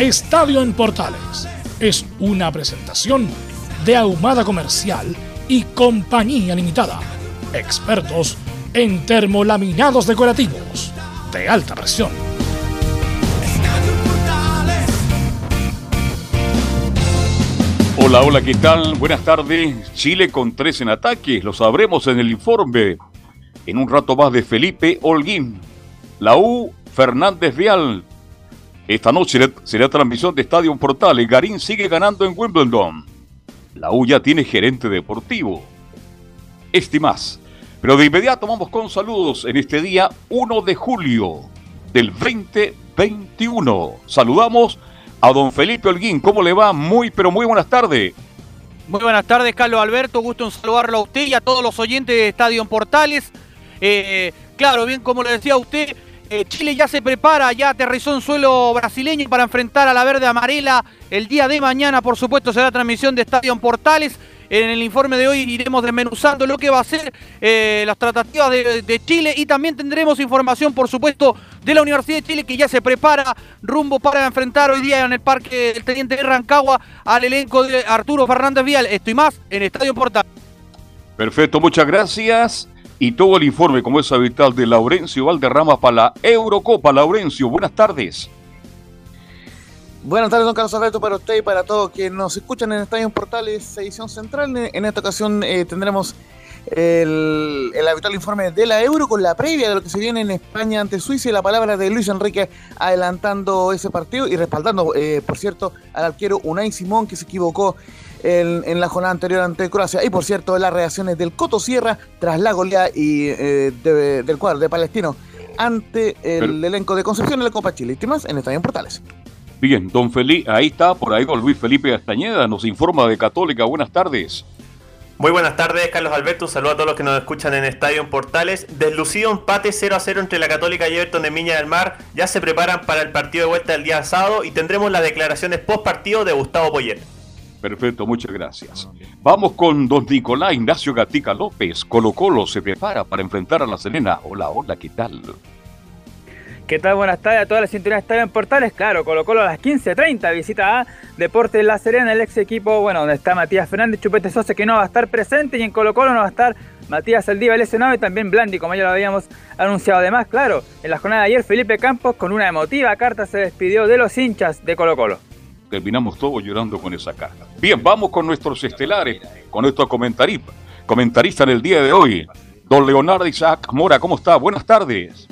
Estadio en Portales es una presentación de Ahumada Comercial y Compañía Limitada. Expertos en termolaminados decorativos de alta presión. Hola, hola, ¿qué tal? Buenas tardes. Chile con tres en ataque, lo sabremos en el informe. En un rato más de Felipe Holguín. La U, Fernández Vial, esta noche será transmisión de Estadio Portales. Garín sigue ganando en Wimbledon. La U ya tiene gerente deportivo. Este más. Pero de inmediato vamos con saludos en este día 1 de julio del 2021. Saludamos a don Felipe Holguín. ¿Cómo le va? Muy, pero muy buenas tardes. Muy buenas tardes, Carlos Alberto. Gusto en saludarlo a usted y a todos los oyentes de Estadio Portales. Eh, claro, bien como le decía usted, eh, Chile ya se prepara, ya aterrizó en suelo brasileño para enfrentar a la verde amarela el día de mañana. Por supuesto, será transmisión de Estadio Portales. En el informe de hoy iremos desmenuzando lo que va a ser eh, las tratativas de, Chile y también tendremos información, por supuesto, de la Universidad de Chile que ya se prepara rumbo para enfrentar hoy día en el Parque del Teniente de Rancagua al elenco de Arturo Fernández Vial. Esto y más en Estadio Portales. Perfecto, muchas gracias y todo el informe, como es habitual, de Laurencio Valderrama para la Eurocopa. Laurencio, buenas tardes. Buenas tardes, don Carlos Alberto, para usted y para todos quienes nos escuchan en Estadio Portales, edición central. En esta ocasión eh, tendremos el, habitual informe de la Euro con la previa de lo que se viene en España ante Suiza y la palabra de Luis Enrique adelantando ese partido y respaldando, eh, por cierto, al arquero Unai Simón que se equivocó en, la jornada anterior ante Croacia. Y por cierto, las reacciones del Coto Sierra tras la goleada y, eh, del cuadro de Palestino ante el elenco de Concepción en la Copa Chile. Y más en Estadio Portales. Bien, don Felipe, ahí está, por ahí don Luis Felipe Castañeda nos informa de Católica. Buenas tardes. Muy buenas tardes, Carlos Alberto. Un saludo a todos los que nos escuchan en Estadio Portales. Deslucido empate 0 a 0 entre la Católica y Everton de Miña del Mar. Ya se preparan para el partido de vuelta del día sábado y tendremos las declaraciones post partido de Gustavo Poyet. Perfecto, muchas gracias. Vamos con don Nicolás Ignacio Gatica López. Colo Colo se prepara para enfrentar a la Serena. Hola, hola, ¿qué tal? ¿Qué tal? Buenas tardes a todas las sintonías de en Portales. Claro, Colo Colo a las 15.30 visita a Deportes La Serena, el ex equipo, bueno, donde está Matías Fernández Chupete Sosa, que no va a estar presente, y en Colo Colo no va a estar Matías Aldiva lesionado y también Blandi, como ya lo habíamos anunciado. Además, claro, en la jornada de ayer Felipe Campos con una emotiva carta se despidió de los hinchas de Colo Colo terminamos todos llorando con esa carta. Bien, vamos con nuestros estelares, con nuestro comentarista, comentarista en el día de hoy, don Leonardo Isaac Mora. ¿Cómo está? Buenas tardes.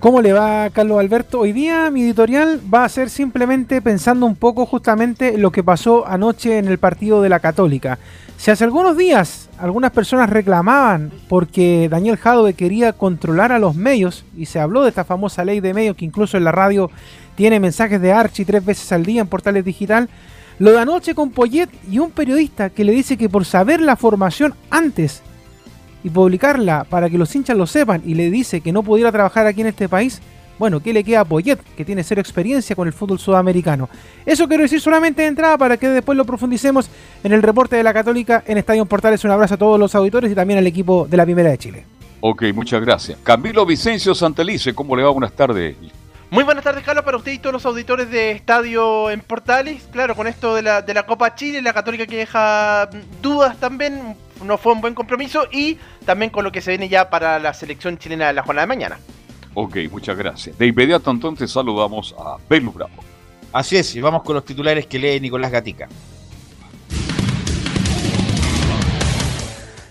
¿Cómo le va, Carlos Alberto? Hoy día mi editorial va a ser simplemente pensando un poco justamente lo que pasó anoche en el partido de la Católica. Si hace algunos días algunas personas reclamaban porque Daniel Jadwe quería controlar a los medios y se habló de esta famosa ley de medios que incluso en la radio tiene mensajes de Archie tres veces al día en portales digital. Lo de anoche con Poyet y un periodista que le dice que por saber la formación antes y publicarla para que los hinchas lo sepan y le dice que no pudiera trabajar aquí en este país, bueno, ¿qué le queda a Poyet, que tiene cero experiencia con el fútbol sudamericano? Eso quiero decir solamente de entrada para que después lo profundicemos en el reporte de la Católica en Estadio Portales. Un abrazo a todos los auditores y también al equipo de la Primera de Chile. Ok, muchas gracias. Camilo Vicencio Santelice, ¿cómo le va? Buenas tardes. Muy buenas tardes, Carlos, para usted y todos los auditores de Estadio en Portales. Claro, con esto de la, de la Copa Chile, la Católica que deja dudas también, no fue un buen compromiso. Y también con lo que se viene ya para la selección chilena de la jornada de mañana. Ok, muchas gracias. De inmediato entonces saludamos a Belu Bravo. Así es, y vamos con los titulares que lee Nicolás Gatica.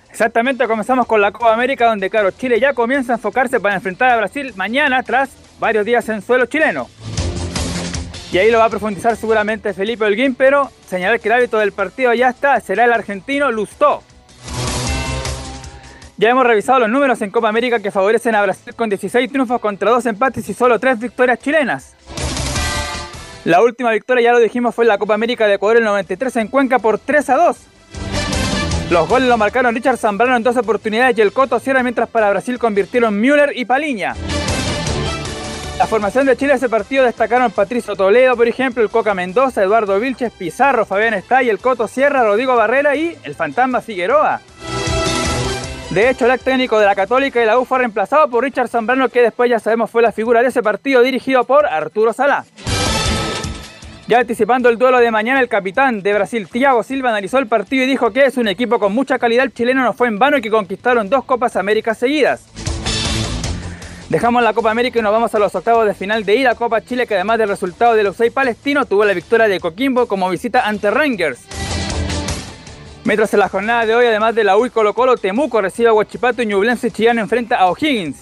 Exactamente, comenzamos con la Copa América, donde claro, Chile ya comienza a enfocarse para enfrentar a Brasil mañana tras varios días en suelo chileno. Y ahí lo va a profundizar seguramente Felipe Holguín, pero señalar que el hábito del partido ya está, será el argentino Lustó. Ya hemos revisado los números en Copa América que favorecen a Brasil con 16 triunfos contra 2 empates y solo 3 victorias chilenas. La última victoria, ya lo dijimos, fue en la Copa América de Ecuador el 93 en Cuenca por 3 a 2. Los goles los marcaron Richard Zambrano en dos oportunidades y el Coto Sierra, mientras para Brasil convirtieron Müller y Paliña. La formación de Chile ese partido destacaron Patricio Toledo, por ejemplo, el Coca Mendoza, Eduardo Vilches, Pizarro, Fabián Estay, el Coto Sierra, Rodrigo Barrera y el Fantasma Figueroa. De hecho, el ex técnico de la Católica y la U fue reemplazado por Richard Zambrano, que después ya sabemos fue la figura de ese partido dirigido por Arturo Salá. Ya anticipando el duelo de mañana, el capitán de Brasil, Thiago Silva, analizó el partido y dijo que es un equipo con mucha calidad. El chileno no fue en vano y que conquistaron dos Copas América seguidas. Dejamos la Copa América y nos vamos a los octavos de final de ida Copa Chile, que además del resultado del Usay Palestino, tuvo la victoria de Coquimbo como visita ante Rangers. Mientras en la jornada de hoy, además de la UI Colo Colo, Temuco recibe a Huachipato y Ñublense Chillano enfrenta a O'Higgins.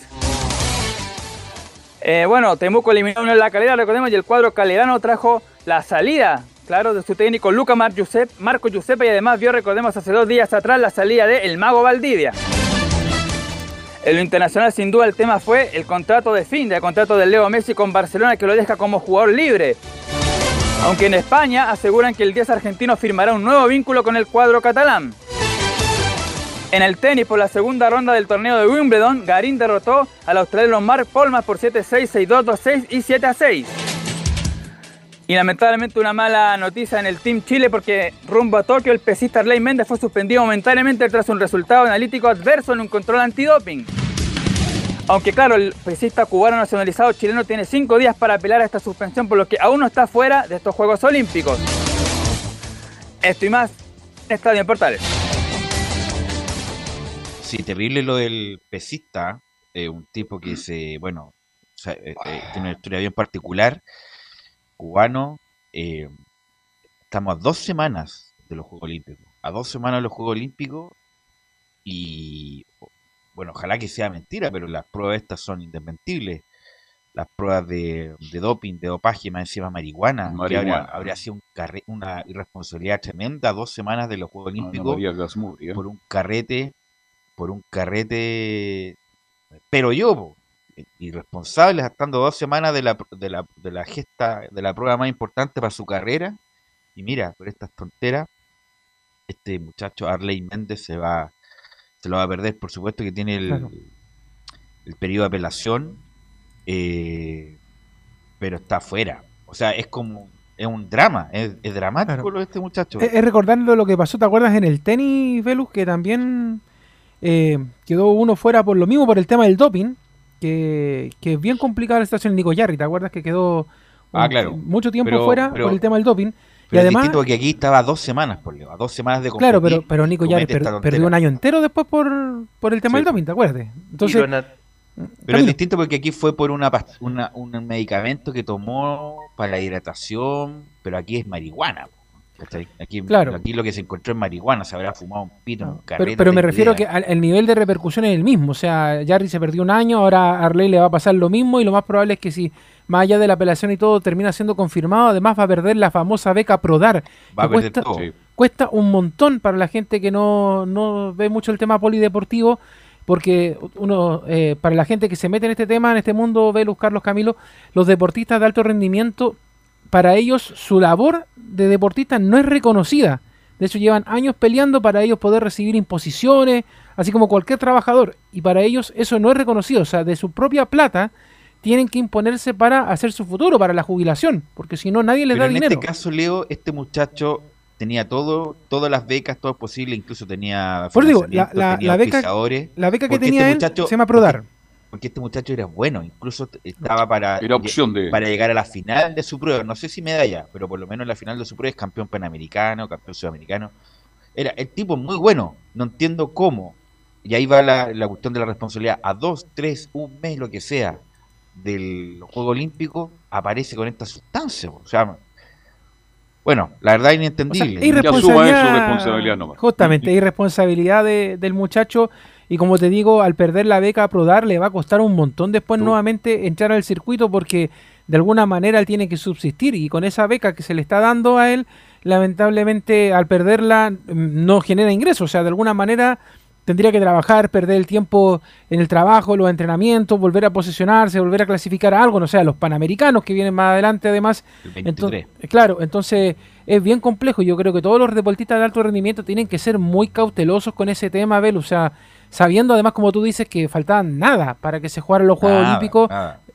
Eh, bueno, Temuco eliminó en la calera, recordemos, y el cuadro calerano trajo la salida, claro, de su técnico Luca Mar Marco Giuseppe y además vio, recordemos, hace dos días atrás la salida de El Mago Valdivia. En lo internacional, sin duda, el tema fue el contrato de fin del contrato de Leo Messi con Barcelona que lo deja como jugador libre. Aunque en España aseguran que el 10 argentino firmará un nuevo vínculo con el cuadro catalán. En el tenis, por la segunda ronda del torneo de Wimbledon, Garín derrotó al australiano Mark Polman por 7-6, 6-2, 2-6 y 7-6. Y lamentablemente una mala noticia en el Team Chile porque rumbo a Tokio el pesista Arley Méndez fue suspendido momentáneamente tras un resultado analítico adverso en un control antidoping. Aunque claro, el pesista cubano nacionalizado chileno tiene cinco días para apelar a esta suspensión por lo que aún no está fuera de estos Juegos Olímpicos. Esto y más Estadio en Portales. Sí, terrible lo del pesista, eh, un tipo que se, bueno, eh, eh, tiene una historia bien particular cubano, eh, estamos a dos semanas de los Juegos Olímpicos. A dos semanas de los Juegos Olímpicos y, bueno, ojalá que sea mentira, pero las pruebas estas son indesmentibles. Las pruebas de, doping, de dopaje, más encima marihuana, habría, sido un una irresponsabilidad tremenda. Dos semanas de los Juegos Olímpicos por un carrete, por un carrete, pero yo, irresponsables, estando dos semanas de la, de la, de la gesta, de la prueba más importante para su carrera. Y mira, por estas tonteras, este muchacho Arley Méndez se va, se lo va a perder, por supuesto que tiene el, el periodo de apelación, eh, pero está fuera. O sea, es como, es un drama, es, dramático lo de este muchacho. Es, recordando lo que pasó, ¿te acuerdas en el tenis, Velus? Que también eh, quedó uno fuera por lo mismo, por el tema del doping que, es bien complicada la situación Nico Yarri. ¿Te acuerdas que quedó ah, claro. mucho tiempo fuera por el tema del doping? y además, que aquí estaba dos semanas, por a dos semanas de competir, Claro, pero, pero Nico Yarri perdió un año entero después por, por el tema del doping, ¿te acuerdas? Entonces, pero es distinto porque aquí fue por una, una, un medicamento que tomó para la hidratación, pero aquí es marihuana. Aquí, claro. aquí lo que se encontró es marihuana, se habrá fumado un pito, un Pero, pero me refiero que el nivel de repercusión es el mismo. O sea, Jarry se perdió un año, ahora a Arley le va a pasar lo mismo y lo más probable es que si, más allá de la apelación y todo, termina siendo confirmado, además va a perder la famosa beca Prodar. Va a cuesta, cuesta un montón para la gente que no, no ve mucho el tema polideportivo porque uno, eh, para la gente que se mete en este tema, en este mundo, Velus, Carlos Camilo, los deportistas de alto rendimiento para ellos su labor de deportista no es reconocida. De hecho, llevan años peleando para ellos poder recibir imposiciones, así como cualquier trabajador. Y para ellos eso no es reconocido. O sea, de su propia plata tienen que imponerse para hacer su futuro, para la jubilación, porque si no nadie les da dinero. En este caso, Leo, este muchacho tenía todo, todas las becas, todo posible, incluso tenía... Por digo, la, la, beca, la beca que este tenía él se llama Prodar porque este muchacho era bueno, incluso estaba para, para llegar a la final de su prueba, no sé si medalla, pero por lo menos en la final de su prueba es campeón panamericano, campeón sudamericano. Era el tipo muy bueno, no entiendo cómo. Y ahí va la, la cuestión de la responsabilidad. A dos, tres, un mes, lo que sea, del Juego Olímpico, aparece con esta sustancia. O sea, Bueno, la verdad O sea, inentendible. irresponsabilidad, su responsabilidad nomás. Justamente, irresponsabilidad de- del muchacho. Y como te digo, al perder la beca a Prodar le va a costar un montón después nuevamente entrar al circuito porque de alguna manera él tiene que subsistir y con esa beca que se le está dando a él, lamentablemente al perderla mm, no genera ingresos. O sea, de alguna manera tendría que trabajar, perder el tiempo en el trabajo, los entrenamientos, volver a posicionarse, volver a clasificar a algo, no sé, a los panamericanos que vienen más adelante además. El 23. Entonces, claro, entonces es bien complejo. Yo creo que todos los deportistas de alto rendimiento tienen que ser muy cautelosos con ese tema, Bel. O sea, sabiendo además, como tú dices, que faltaban nada para que se jugaran los Juegos Nada, Olímpicos,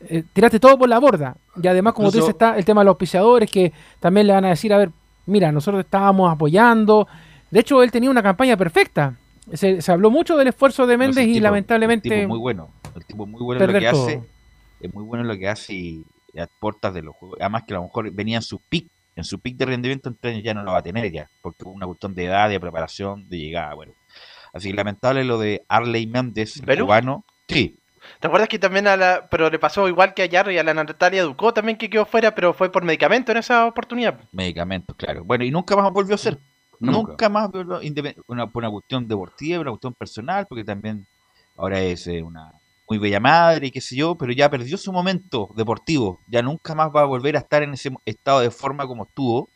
eh, tiraste todo por la borda. Y además, como tú Incluso- dices, está el tema de los auspiciadores que también le van a decir, a ver, mira, nosotros estábamos apoyando. De hecho, él tenía una campaña perfecta. Se, se habló mucho del esfuerzo de No, Méndez y tipo- lamentablemente El tipo muy bueno. El tipo muy bueno en lo que todo. hace. Es muy bueno en lo que hace y a puertas de los juegos. Además que a lo mejor venía en su pick. En su pick de rendimiento en tres años ya no lo va a tener ya. Porque una cuestión de edad, de preparación, de llegada. Bueno. Así que lamentable lo de Arley Méndez, el cubano. Sí, ¿Te acuerdas que también a la. Pero le pasó igual que a Yarro y a la Natalia Ducó también que quedó fuera, pero fue por medicamento en esa oportunidad? medicamentos, claro. Bueno, y nunca más volvió a ser. Nunca, Nunca. más volvió, una, por una cuestión deportiva, una cuestión personal, porque también ahora es eh, una muy bella madre y qué sé yo, pero ya perdió su momento deportivo. Ya nunca más va a volver a estar en ese estado de forma como estuvo.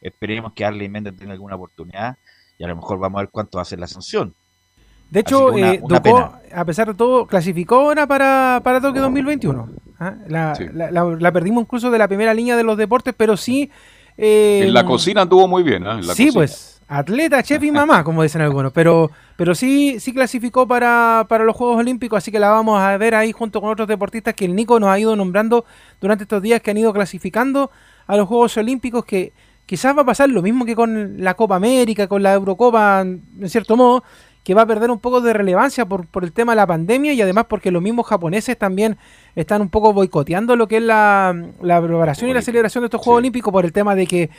Esperemos que Arley Méndez tenga alguna oportunidad y a lo mejor vamos a ver cuánto va a ser la sanción. De hecho, una- eh, una a pesar de todo, clasificó ahora para, para Tokio 2021. ¿ah? La, Sí. la- la- la perdimos incluso de la primera línea de los deportes, pero sí... eh, En la cocina anduvo muy bien. En la sí, cocina. pues, atleta, chef y mamá, como dicen algunos, pero, pero sí, sí clasificó para, para los Juegos Olímpicos, así que la vamos a ver ahí junto con otros deportistas que el Nico nos ha ido nombrando durante estos días que han ido clasificando a los Juegos Olímpicos, que quizás va a pasar lo mismo que con la Copa América, con la Eurocopa, en cierto modo, que va a perder un poco de relevancia por, por el tema de la pandemia y además porque los mismos japoneses también están un poco boicoteando lo que es la, la preparación y la celebración de estos Juegos Sí. Olímpicos por el tema de que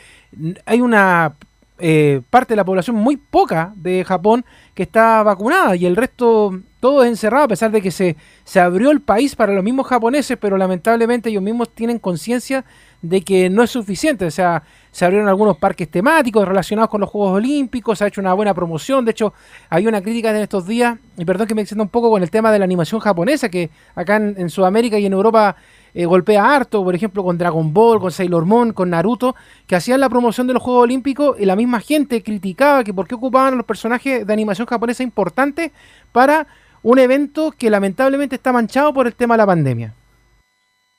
hay una eh, parte de la población muy poca de Japón que está vacunada y el resto todo es encerrado a pesar de que se, se abrió el país para los mismos japoneses, pero lamentablemente ellos mismos tienen conciencia de que no es suficiente. O sea, se abrieron algunos parques temáticos relacionados con los Juegos Olímpicos, se ha hecho una buena promoción. De hecho, hay una crítica en estos días, y perdón que me extienda un poco con el tema de la animación japonesa, que acá en, en Sudamérica y en Europa eh, golpea harto, por ejemplo, con Dragon Ball, con Sailor Moon, con Naruto, que hacían la promoción de los Juegos Olímpicos y la misma gente criticaba que por qué ocupaban a los personajes de animación japonesa importantes para un evento que lamentablemente está manchado por el tema de la pandemia.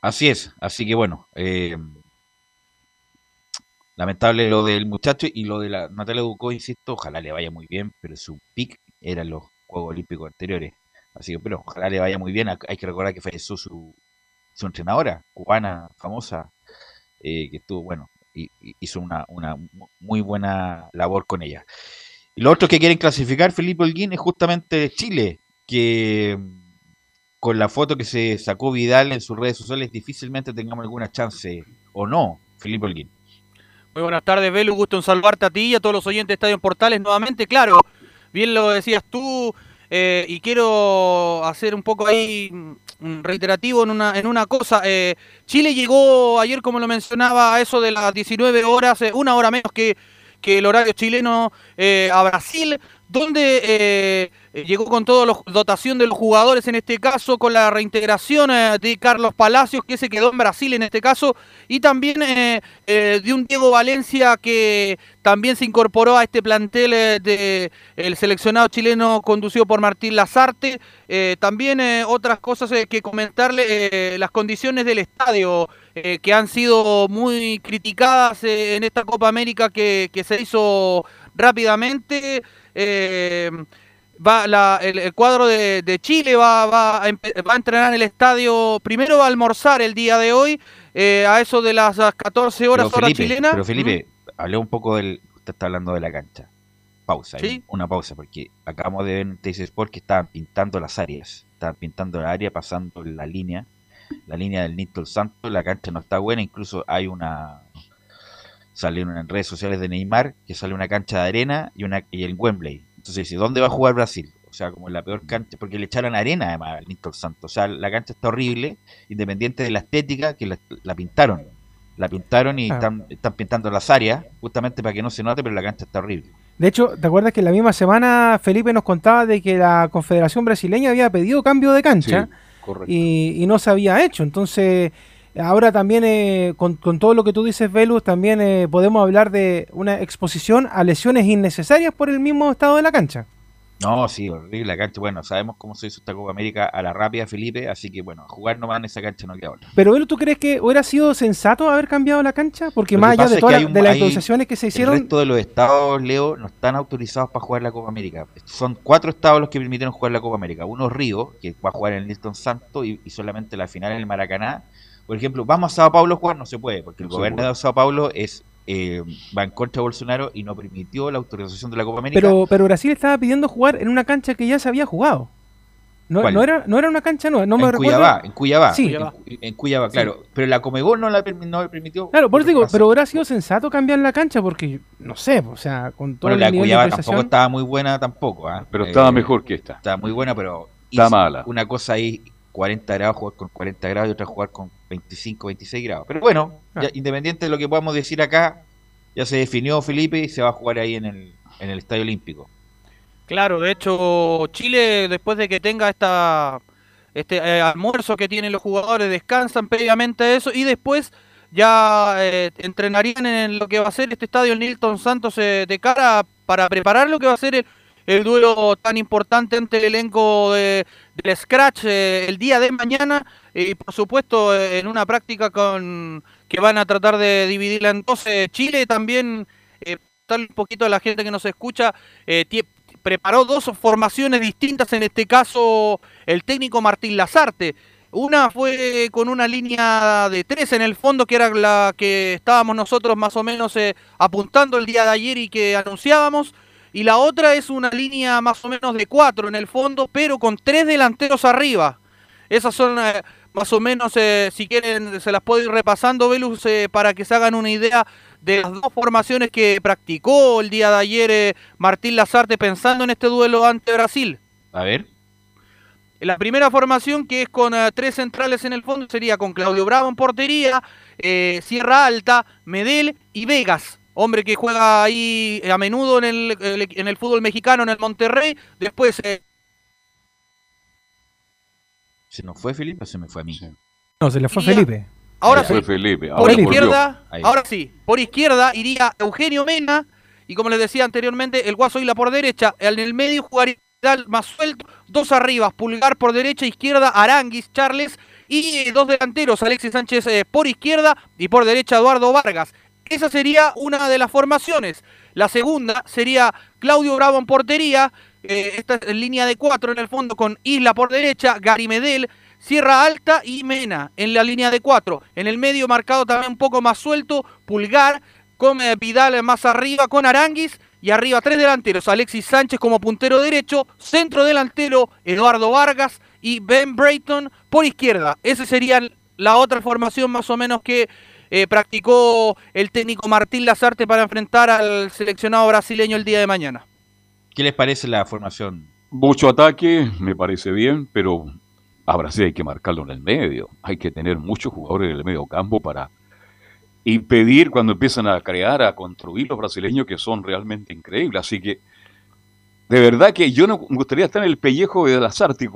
Así es, así que bueno, eh, lamentable lo del muchacho y lo de la Natalia Ducó, insisto, ojalá le vaya muy bien, pero su pick eran los Juegos Olímpicos anteriores. Así que, pero ojalá le vaya muy bien. Hay que recordar que falleció su, su entrenadora, cubana, famosa, eh, que estuvo, bueno, y, hizo una, una mu- muy buena labor con ella. Y los otros que quieren clasificar, Felipe Holguín, es justamente Chile, que con la foto que se sacó Vidal en sus redes sociales, difícilmente tengamos alguna chance, o no, Felipe Holguín. Muy buenas tardes, Belu. Gusto en saludarte a ti y a todos los oyentes de Estadio Portales nuevamente. Claro, bien lo decías tú, eh, y quiero hacer un poco ahí mm, reiterativo en una, en una cosa. Eh, Chile llegó ayer, como lo mencionaba, a eso de las 19 horas, eh, una hora menos que, que el horario chileno eh, a Brasil, donde eh, llegó con toda la dotación de los jugadores, en este caso, con la reintegración eh, de Carlos Palacios, que se quedó en Brasil en este caso, y también eh, eh, de un Diego Valencia que también se incorporó a este plantel eh, de el seleccionado chileno conducido por Martín Lazarte. También otras cosas que comentarle, las condiciones del estadio que han sido muy criticadas en esta Copa América que, que se hizo rápidamente. Eh, va la- el, el cuadro de, de Chile va, va, a, va a entrenar en el estadio, primero va a almorzar el día de hoy, eh, a eso de las 14 horas Pero hora Felipe, chilena. pero Felipe, hablé un poco del. Usted está hablando de la cancha. Pausa, Sí. una pausa, porque acabamos de ver en TC Sport que estaban pintando las áreas. Estaban pintando la área, pasando la línea, la línea del Nito Santo. La cancha no está buena, incluso hay una. Salieron en redes sociales de Neymar que sale una cancha de arena y una y el Wembley. Entonces dice, ¿dónde va a jugar Brasil? O sea, como la peor cancha, porque le echaron arena además al Nito Santo. O sea, la cancha está horrible, independiente de la estética que la, la pintaron. La pintaron y Ah. están, están pintando las áreas, justamente para que no se note, pero la cancha está horrible. De hecho, ¿te acuerdas que la misma semana Felipe nos contaba de que la Confederación Brasileña había pedido cambio de cancha correcto. y, y no se había hecho? Entonces, ahora también eh, con, con todo lo que tú dices, Velus, también eh, podemos hablar de una exposición a lesiones innecesarias por el mismo estado de la cancha. No, sí, horrible la cancha. Bueno, sabemos cómo se hizo esta Copa América a la rápida, Felipe, así que bueno, jugar nomás en esa cancha no queda otra. Pero, Velus, ¿tú crees que hubiera sido sensato haber cambiado la cancha? Porque Lo más allá de todas las- de actualizaciones que se El hicieron, resto de los estados, Leo, no están autorizados para jugar la Copa América. Son cuatro estados los que permitieron jugar la Copa América. Uno Río, que va a jugar en el Nilton Santo y, y solamente la final en el Maracaná. Por ejemplo, vamos a Sao Paulo a jugar, no se puede, porque el No se gobernador de Sao Paulo es eh, va en contra de Bolsonaro y no permitió la autorización de la Copa América. pero, pero Brasil estaba pidiendo jugar en una cancha que ya se había jugado. No, ¿Cuál? no era, no era una cancha nueva, no me en recuerdo. Cuyabá, en Cuyabá. Sí. En, en Cuyabá, claro. Pero la Comebol no la permitió. Claro, por eso digo, pero hubiera sido sensato cambiar la cancha porque, no sé, o sea, con todo la el de nivel de Cuyabá tampoco actualización- estaba muy buena tampoco. ¿ah? Pero estaba Eh, mejor que esta. Estaba muy buena, pero Está mala. Una cosa ahí, 40 grados, jugar con 40 grados y otra jugar con 25, 26 grados. Pero bueno, Ah. ya, independiente de lo que podamos decir acá, ya se definió Felipe y se va a jugar ahí en el, en el Estadio Olímpico. Claro, de hecho, Chile, después de que tenga esta este eh, almuerzo que tienen los jugadores, descansan previamente a eso y después ya eh, entrenarían en lo que va a ser este estadio el Nilton Santos eh, de cara para preparar lo que va a ser el, el duelo tan importante ante el elenco de, del Scratch eh, el día de mañana y por supuesto eh, en una práctica con que van a tratar de dividirla en dos. Eh, Chile también, eh, tal un poquito a la gente que nos escucha, eh, preparó dos formaciones distintas, en este caso el técnico Martín Lazarte. Una fue con una línea de tres en el fondo, que era la que estábamos nosotros más o menos eh, apuntando el día de ayer y que anunciábamos. Y la otra es una línea más o menos de cuatro en el fondo, pero con tres delanteros arriba. Esas son eh, más o menos, eh, si quieren, se las puedo ir repasando, Velus, eh, para que se hagan una idea de las dos formaciones que practicó el día de ayer eh, Martín Lazarte pensando en este duelo ante Brasil. A ver. La primera formación, que es con tres centrales en el fondo, sería con Claudio Bravo en portería, Sierra Alta, Medel y Vegas. Hombre que juega ahí eh, a menudo en el, en el fútbol mexicano, en el Monterrey. Después eh, ¿Se nos fue Felipe o se me fue a mí? Sí. No, se le fue Iría- Felipe. Ahora sí, Fue Felipe. por Ahora Felipe. volvió. izquierda, ahora sí, por izquierda iría Eugenio Mena y como les decía anteriormente, el Guaso Isla por derecha, en el medio jugaría Vidal más suelto, dos arriba, Pulgar por derecha, izquierda Aranguis, Charles y eh, dos delanteros, Alexis Sánchez eh, por izquierda y por derecha Eduardo Vargas. Esa sería una de las formaciones. La segunda sería Claudio Bravo en portería, eh, esta es línea de cuatro en el fondo con Isla por derecha, Gary Medel, Sierra Alta y Mena en la línea de cuatro. En el medio marcado también un poco más suelto, Pulgar, con eh, Vidal más arriba, con Aranguis y arriba tres delanteros. Alexis Sánchez como puntero derecho, centro delantero Eduardo Vargas y Ben Brayton por izquierda. Esa sería la otra formación más o menos que eh, practicó el técnico Martín Lazarte para enfrentar al seleccionado brasileño el día de mañana. ¿Qué les parece la formación? Mucho ataque, me parece bien, pero a Brasil hay que marcarlo en el medio. Hay que tener muchos jugadores en el medio campo para impedir cuando empiezan a crear, a construir los brasileños que son realmente increíbles. Así que, de verdad que yo no me gustaría estar en el pellejo de Lazarte.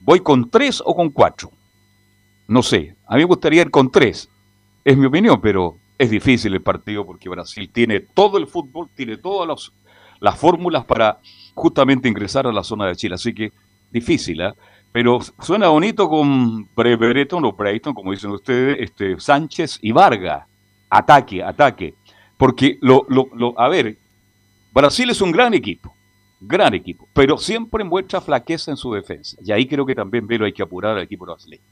¿Voy con tres o con cuatro? No sé, a mí me gustaría ir con tres. Es mi opinión, pero es difícil el partido porque Brasil tiene todo el fútbol, tiene todas las fórmulas para justamente ingresar a la zona de Chile. Así que difícil, ¿ah? Pero suena bonito con Bre- Brereton o Brayton, como dicen ustedes, este, Sánchez y Vargas. Ataque, ataque. Porque, lo, lo, lo, a ver, Brasil es un gran equipo, gran equipo, pero siempre muestra flaqueza en su defensa. Y ahí creo que también Velo hay que apurar al equipo brasileño.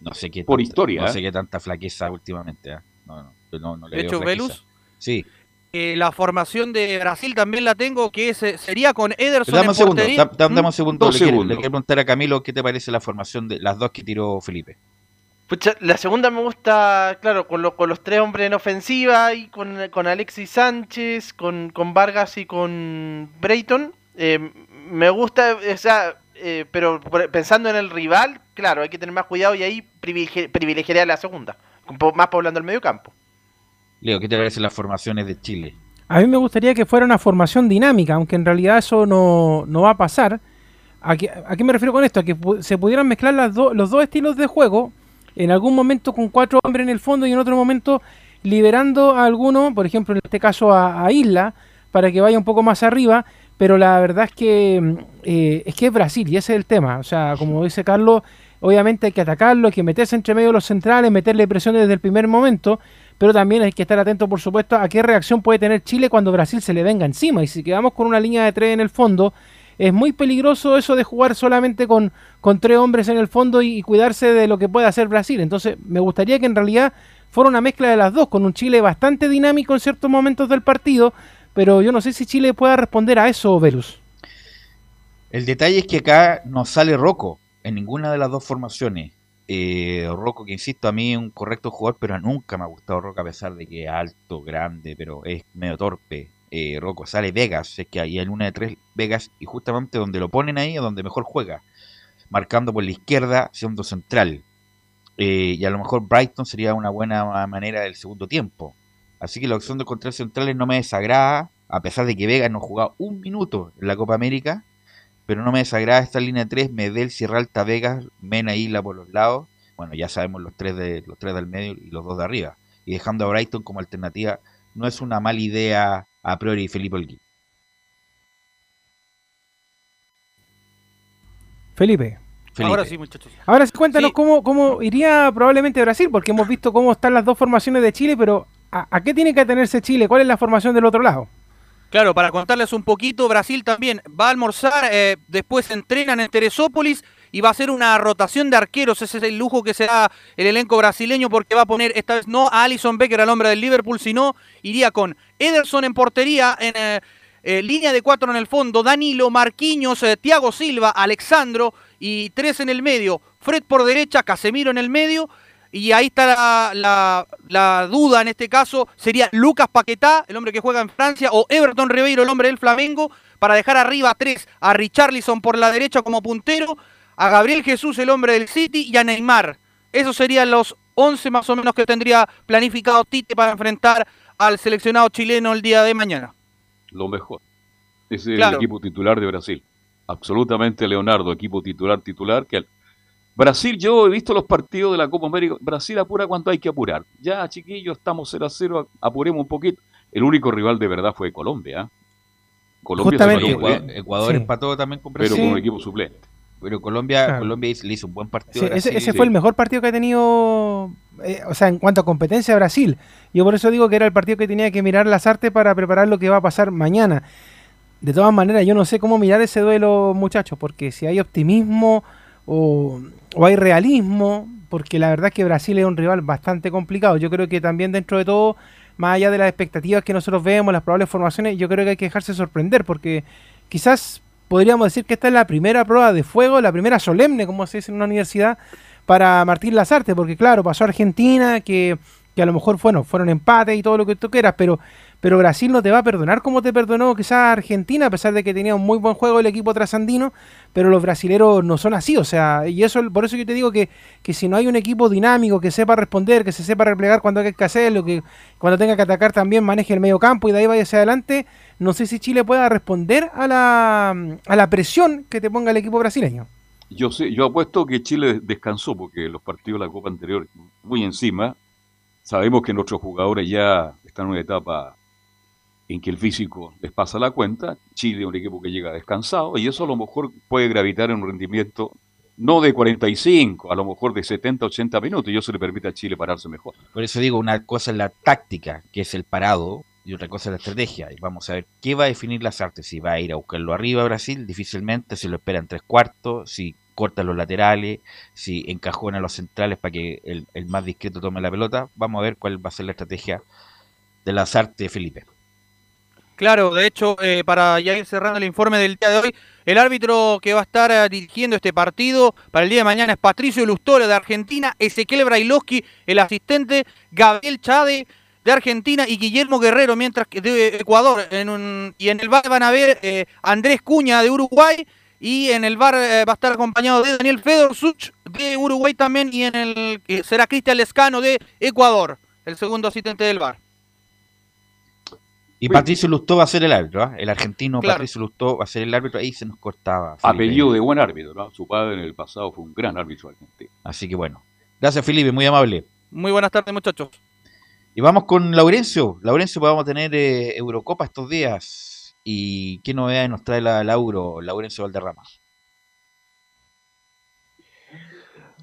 No sé qué Por tanta- historia, No ¿eh? sé qué tanta flaqueza últimamente. ¿ah? No, no, yo no, no le De hecho, flaqueza. Velus, Sí, eh, la formación de Brasil también la tengo, que es, eh, sería con Ederson dame un segundo, da- da- dame ¿Mm? un segundo. Le quiero, segundos. le quiero preguntar a Camilo qué te parece la formación de las dos que tiró Felipe. Pucha, la segunda me gusta, claro, con, lo- con los tres hombres en ofensiva y con, con Alexis Sánchez, con, con Vargas y con Brayton. Eh, me gusta, o sea, eh, pero por- pensando en el rival, claro, hay que tener más cuidado y ahí privilegi- privilegiaría la segunda, más poblando el medio campo. Leo, ¿qué te parecen las formaciones de Chile? A mí me gustaría que fuera una formación dinámica, aunque en realidad eso no, no va a pasar. ¿A qué, ¿A qué me refiero con esto? A que se pudieran mezclar las do- los dos estilos de juego, en algún momento con cuatro hombres en el fondo y en otro momento liberando a alguno, por ejemplo en este caso a, a Isla, para que vaya un poco más arriba, pero la verdad es que mm, eh, es que es Brasil y ese es el tema. O sea, como dice Carlos, obviamente hay que atacarlo, hay que meterse entre medio de los centrales, meterle presión desde el primer momento, pero también hay que estar atento, por supuesto, a qué reacción puede tener Chile cuando Brasil se le venga encima. Y si quedamos con una línea de tres en el fondo, es muy peligroso eso de jugar solamente con, con tres hombres en el fondo y, cuidarse de lo que puede hacer Brasil. Entonces, me gustaría que en realidad fuera una mezcla de las dos, con un Chile bastante dinámico en ciertos momentos del partido, pero yo no sé si Chile pueda responder a eso, Velus. El detalle es que acá no sale Rocco en ninguna de las dos formaciones. Eh, Rocco, que insisto, a mí es un correcto jugador, pero nunca me ha gustado Rocco a pesar de que es alto, grande, pero es medio torpe. Eh, Rocco sale Vegas, es que ahí en una de tres Vegas, y justamente donde lo ponen ahí es donde mejor juega, marcando por la izquierda, siendo central. Eh, y a lo mejor Brighton sería una buena manera del segundo tiempo. Así que la opción de contra centrales no me desagrada, a pesar de que Vegas no ha jugado un minuto en la Copa América pero no me desagrada esta línea 3, Medel, Sierra Alta, Vegas, Mena, Isla por los lados. Bueno, ya sabemos los tres de los tres del medio y los dos de arriba. Y dejando a Brighton como alternativa, no es una mala idea a priori Felipe Olguín. Felipe. Felipe. Ahora sí, muchachos. Ahora sí, cuéntanos Sí. cómo, cómo iría probablemente Brasil, porque hemos visto cómo están las dos formaciones de Chile, pero ¿a, a qué tiene que atenerse Chile? ¿Cuál es la formación del otro lado? Claro, para contarles un poquito, Brasil también va a almorzar, eh, después entrenan en Teresópolis y va a hacer una rotación de arqueros. Ese es el lujo que se da el elenco brasileño porque va a poner esta vez no a Alison Becker, al hombre del Liverpool, sino iría con Ederson en portería, en eh, eh, línea de cuatro en el fondo, Danilo, Marquinhos, Thiago Silva, Alexandro y tres en el medio. Fred por derecha, Casemiro en el medio. Y ahí está la, la- la duda en este caso, sería Lucas Paquetá, el hombre que juega en Francia, o Everton Ribeiro, el hombre del Flamengo, para dejar arriba a tres, a Richarlison por la derecha como puntero, a Gabriel Jesús, el hombre del City, y a Neymar. Esos serían los 11 más o menos que tendría planificado Tite para enfrentar al seleccionado chileno el día de mañana. Lo mejor. Ese es Claro. el equipo titular de Brasil. Absolutamente Leonardo, equipo titular, titular. que Brasil, yo he visto los partidos de la Copa América. Brasil apura cuanto hay que apurar. Ya, chiquillos, estamos 0 a 0, apuremos un poquito. El único rival de verdad fue Colombia. ¿ah? Colombia se Justamente. Ecuador, Ecuador Sí. empató también con pero Brasil, con un pero, equipo suplente. Colombia, Claro. Colombia hizo- le hizo un buen partido. Sí, a ese, Brasil. ese sí. fue el mejor partido que ha tenido, eh, o sea, en cuanto a competencia Brasil. Yo por eso digo que era el partido que tenía que mirar las artes para preparar lo que va a pasar mañana. De todas maneras, yo no sé cómo mirar ese duelo, muchachos, porque si hay optimismo o, hay realismo, porque la verdad es que Brasil es un rival bastante complicado. Yo creo que también dentro de todo, más allá de las expectativas que nosotros vemos, las probables formaciones, yo creo que hay que dejarse sorprender, porque quizás podríamos decir que esta es la primera prueba de fuego, la primera solemne, como se dice en una universidad, para Martín Lazarte, porque claro, pasó a Argentina, que, que a lo mejor bueno, fueron empates y todo lo que tú quieras, pero, pero Brasil no te va a perdonar como te perdonó quizás Argentina, a pesar de que tenía un muy buen juego el equipo trasandino, pero los brasileros no son así, o sea, y eso por eso yo te digo que, que si no hay un equipo dinámico que sepa responder, que se sepa replegar cuando hay que hacerlo, que cuando tenga que atacar también maneje el medio campo y de ahí vaya hacia adelante, no sé si Chile pueda responder a la, a la presión que te ponga el equipo brasileño. Yo sé, yo apuesto que Chile descansó porque los partidos de la Copa anterior muy encima. Sabemos que nuestros jugadores ya están en una etapa en que el físico les pasa la cuenta. Chile es un equipo que llega descansado y eso a lo mejor puede gravitar en un rendimiento no de 45, a lo mejor de 70, 80 minutos y eso le permite a Chile pararse mejor. Por eso digo, una cosa es la táctica, que es el parado, y otra cosa es la estrategia. Y vamos a ver qué va a definir las artes. Si va a ir a buscarlo arriba Brasil, difícilmente, si lo espera en tres cuartos, si corta los laterales, si encajona los centrales para que el, el más discreto tome la pelota. Vamos a ver cuál va a ser la estrategia de las artes, Felipe. Claro, de hecho, eh, para ya ir cerrando el informe del día de hoy, el árbitro que va a estar eh, dirigiendo este partido para el día de mañana es Patricio Lustore de Argentina, Ezequiel Brailovsky, el asistente, Gabriel Chade de Argentina y Guillermo Guerrero, mientras que de Ecuador. En un, y en el bar van a ver eh, Andrés Cuña de Uruguay y en el bar eh, va a estar acompañado de Daniel Fedorsuch de Uruguay también y en el será Cristian Lescano de Ecuador, el segundo asistente del bar. Y Patricio Lustó va a ser el árbitro, ¿ah? el argentino Claro. Patricio Lustó va a ser el árbitro, ahí se nos cortaba. Felipe. Apellido de buen árbitro, ¿no? Su padre en el pasado fue un gran árbitro argentino. Así que bueno. Gracias Felipe, muy amable. Muy buenas tardes, muchachos. Y vamos con Laurencio. Laurencio, pues vamos a tener eh, Eurocopa estos días. ¿Y qué novedades nos trae la, la Euro, Laurencio Valderrama?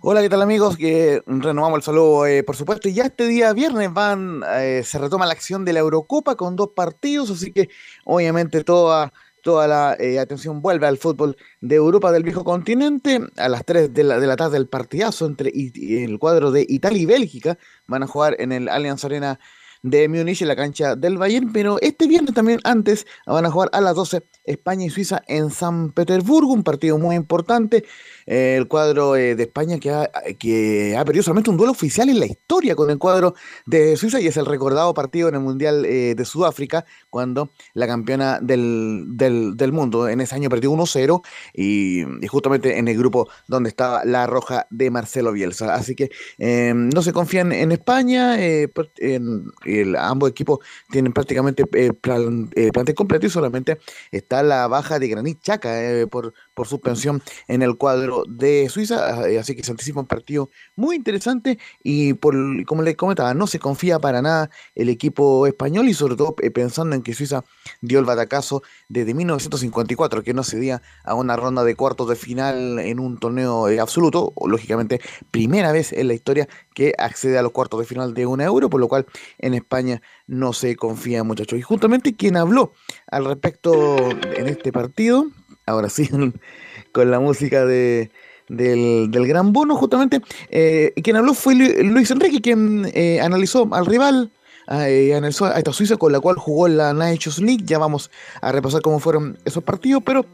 Hola, ¿qué tal amigos? Que renovamos el saludo, eh, por supuesto. Y ya este día viernes van, eh, se retoma la acción de la Eurocopa con dos partidos, así que obviamente toda, toda la eh, atención vuelve al fútbol de Europa del viejo continente. A las 3 de la, de la tarde el partidazo entre el cuadro de Italia y Bélgica van a jugar en el Allianz Arena de Múnich en la cancha del Bayern, pero este viernes también antes van a jugar a las 12 España y Suiza en San Petersburgo, un partido muy importante. El cuadro eh, de España que ha, que ha perdido solamente un duelo oficial en la historia con el cuadro de Suiza y es el recordado partido en el Mundial eh, de Sudáfrica cuando la campeona del, del, mundo en ese año perdió 1-0 y, justamente en el grupo donde estaba la roja de Marcelo Bielsa. Así que eh, no se confían en España, eh, en- el- ambos equipos tienen prácticamente eh, plan, plantel completo y solamente está la baja de Granit Chaca por, por suspensión en el cuadro de Suiza, eh, así que se anticipa un partido muy interesante y por como les comentaba, no se confía para nada el equipo español y sobre todo eh, pensando en que Suiza dio el batacazo desde 1954, que no cedía a una ronda de cuartos de final en un torneo eh, absoluto, o, lógicamente primera vez en la historia que accede a los cuartos de final de un euro, por lo cual en España no se confía muchachos. Y justamente quien habló al respecto en este partido, ahora sí, con la música de, del, del gran bono, justamente, eh, quien habló fue Lu- Luis Enrique, quien eh, analizó al rival, eh, analizó a esta Suiza con la cual jugó la Nations League. Ya vamos a repasar cómo fueron esos partidos, pero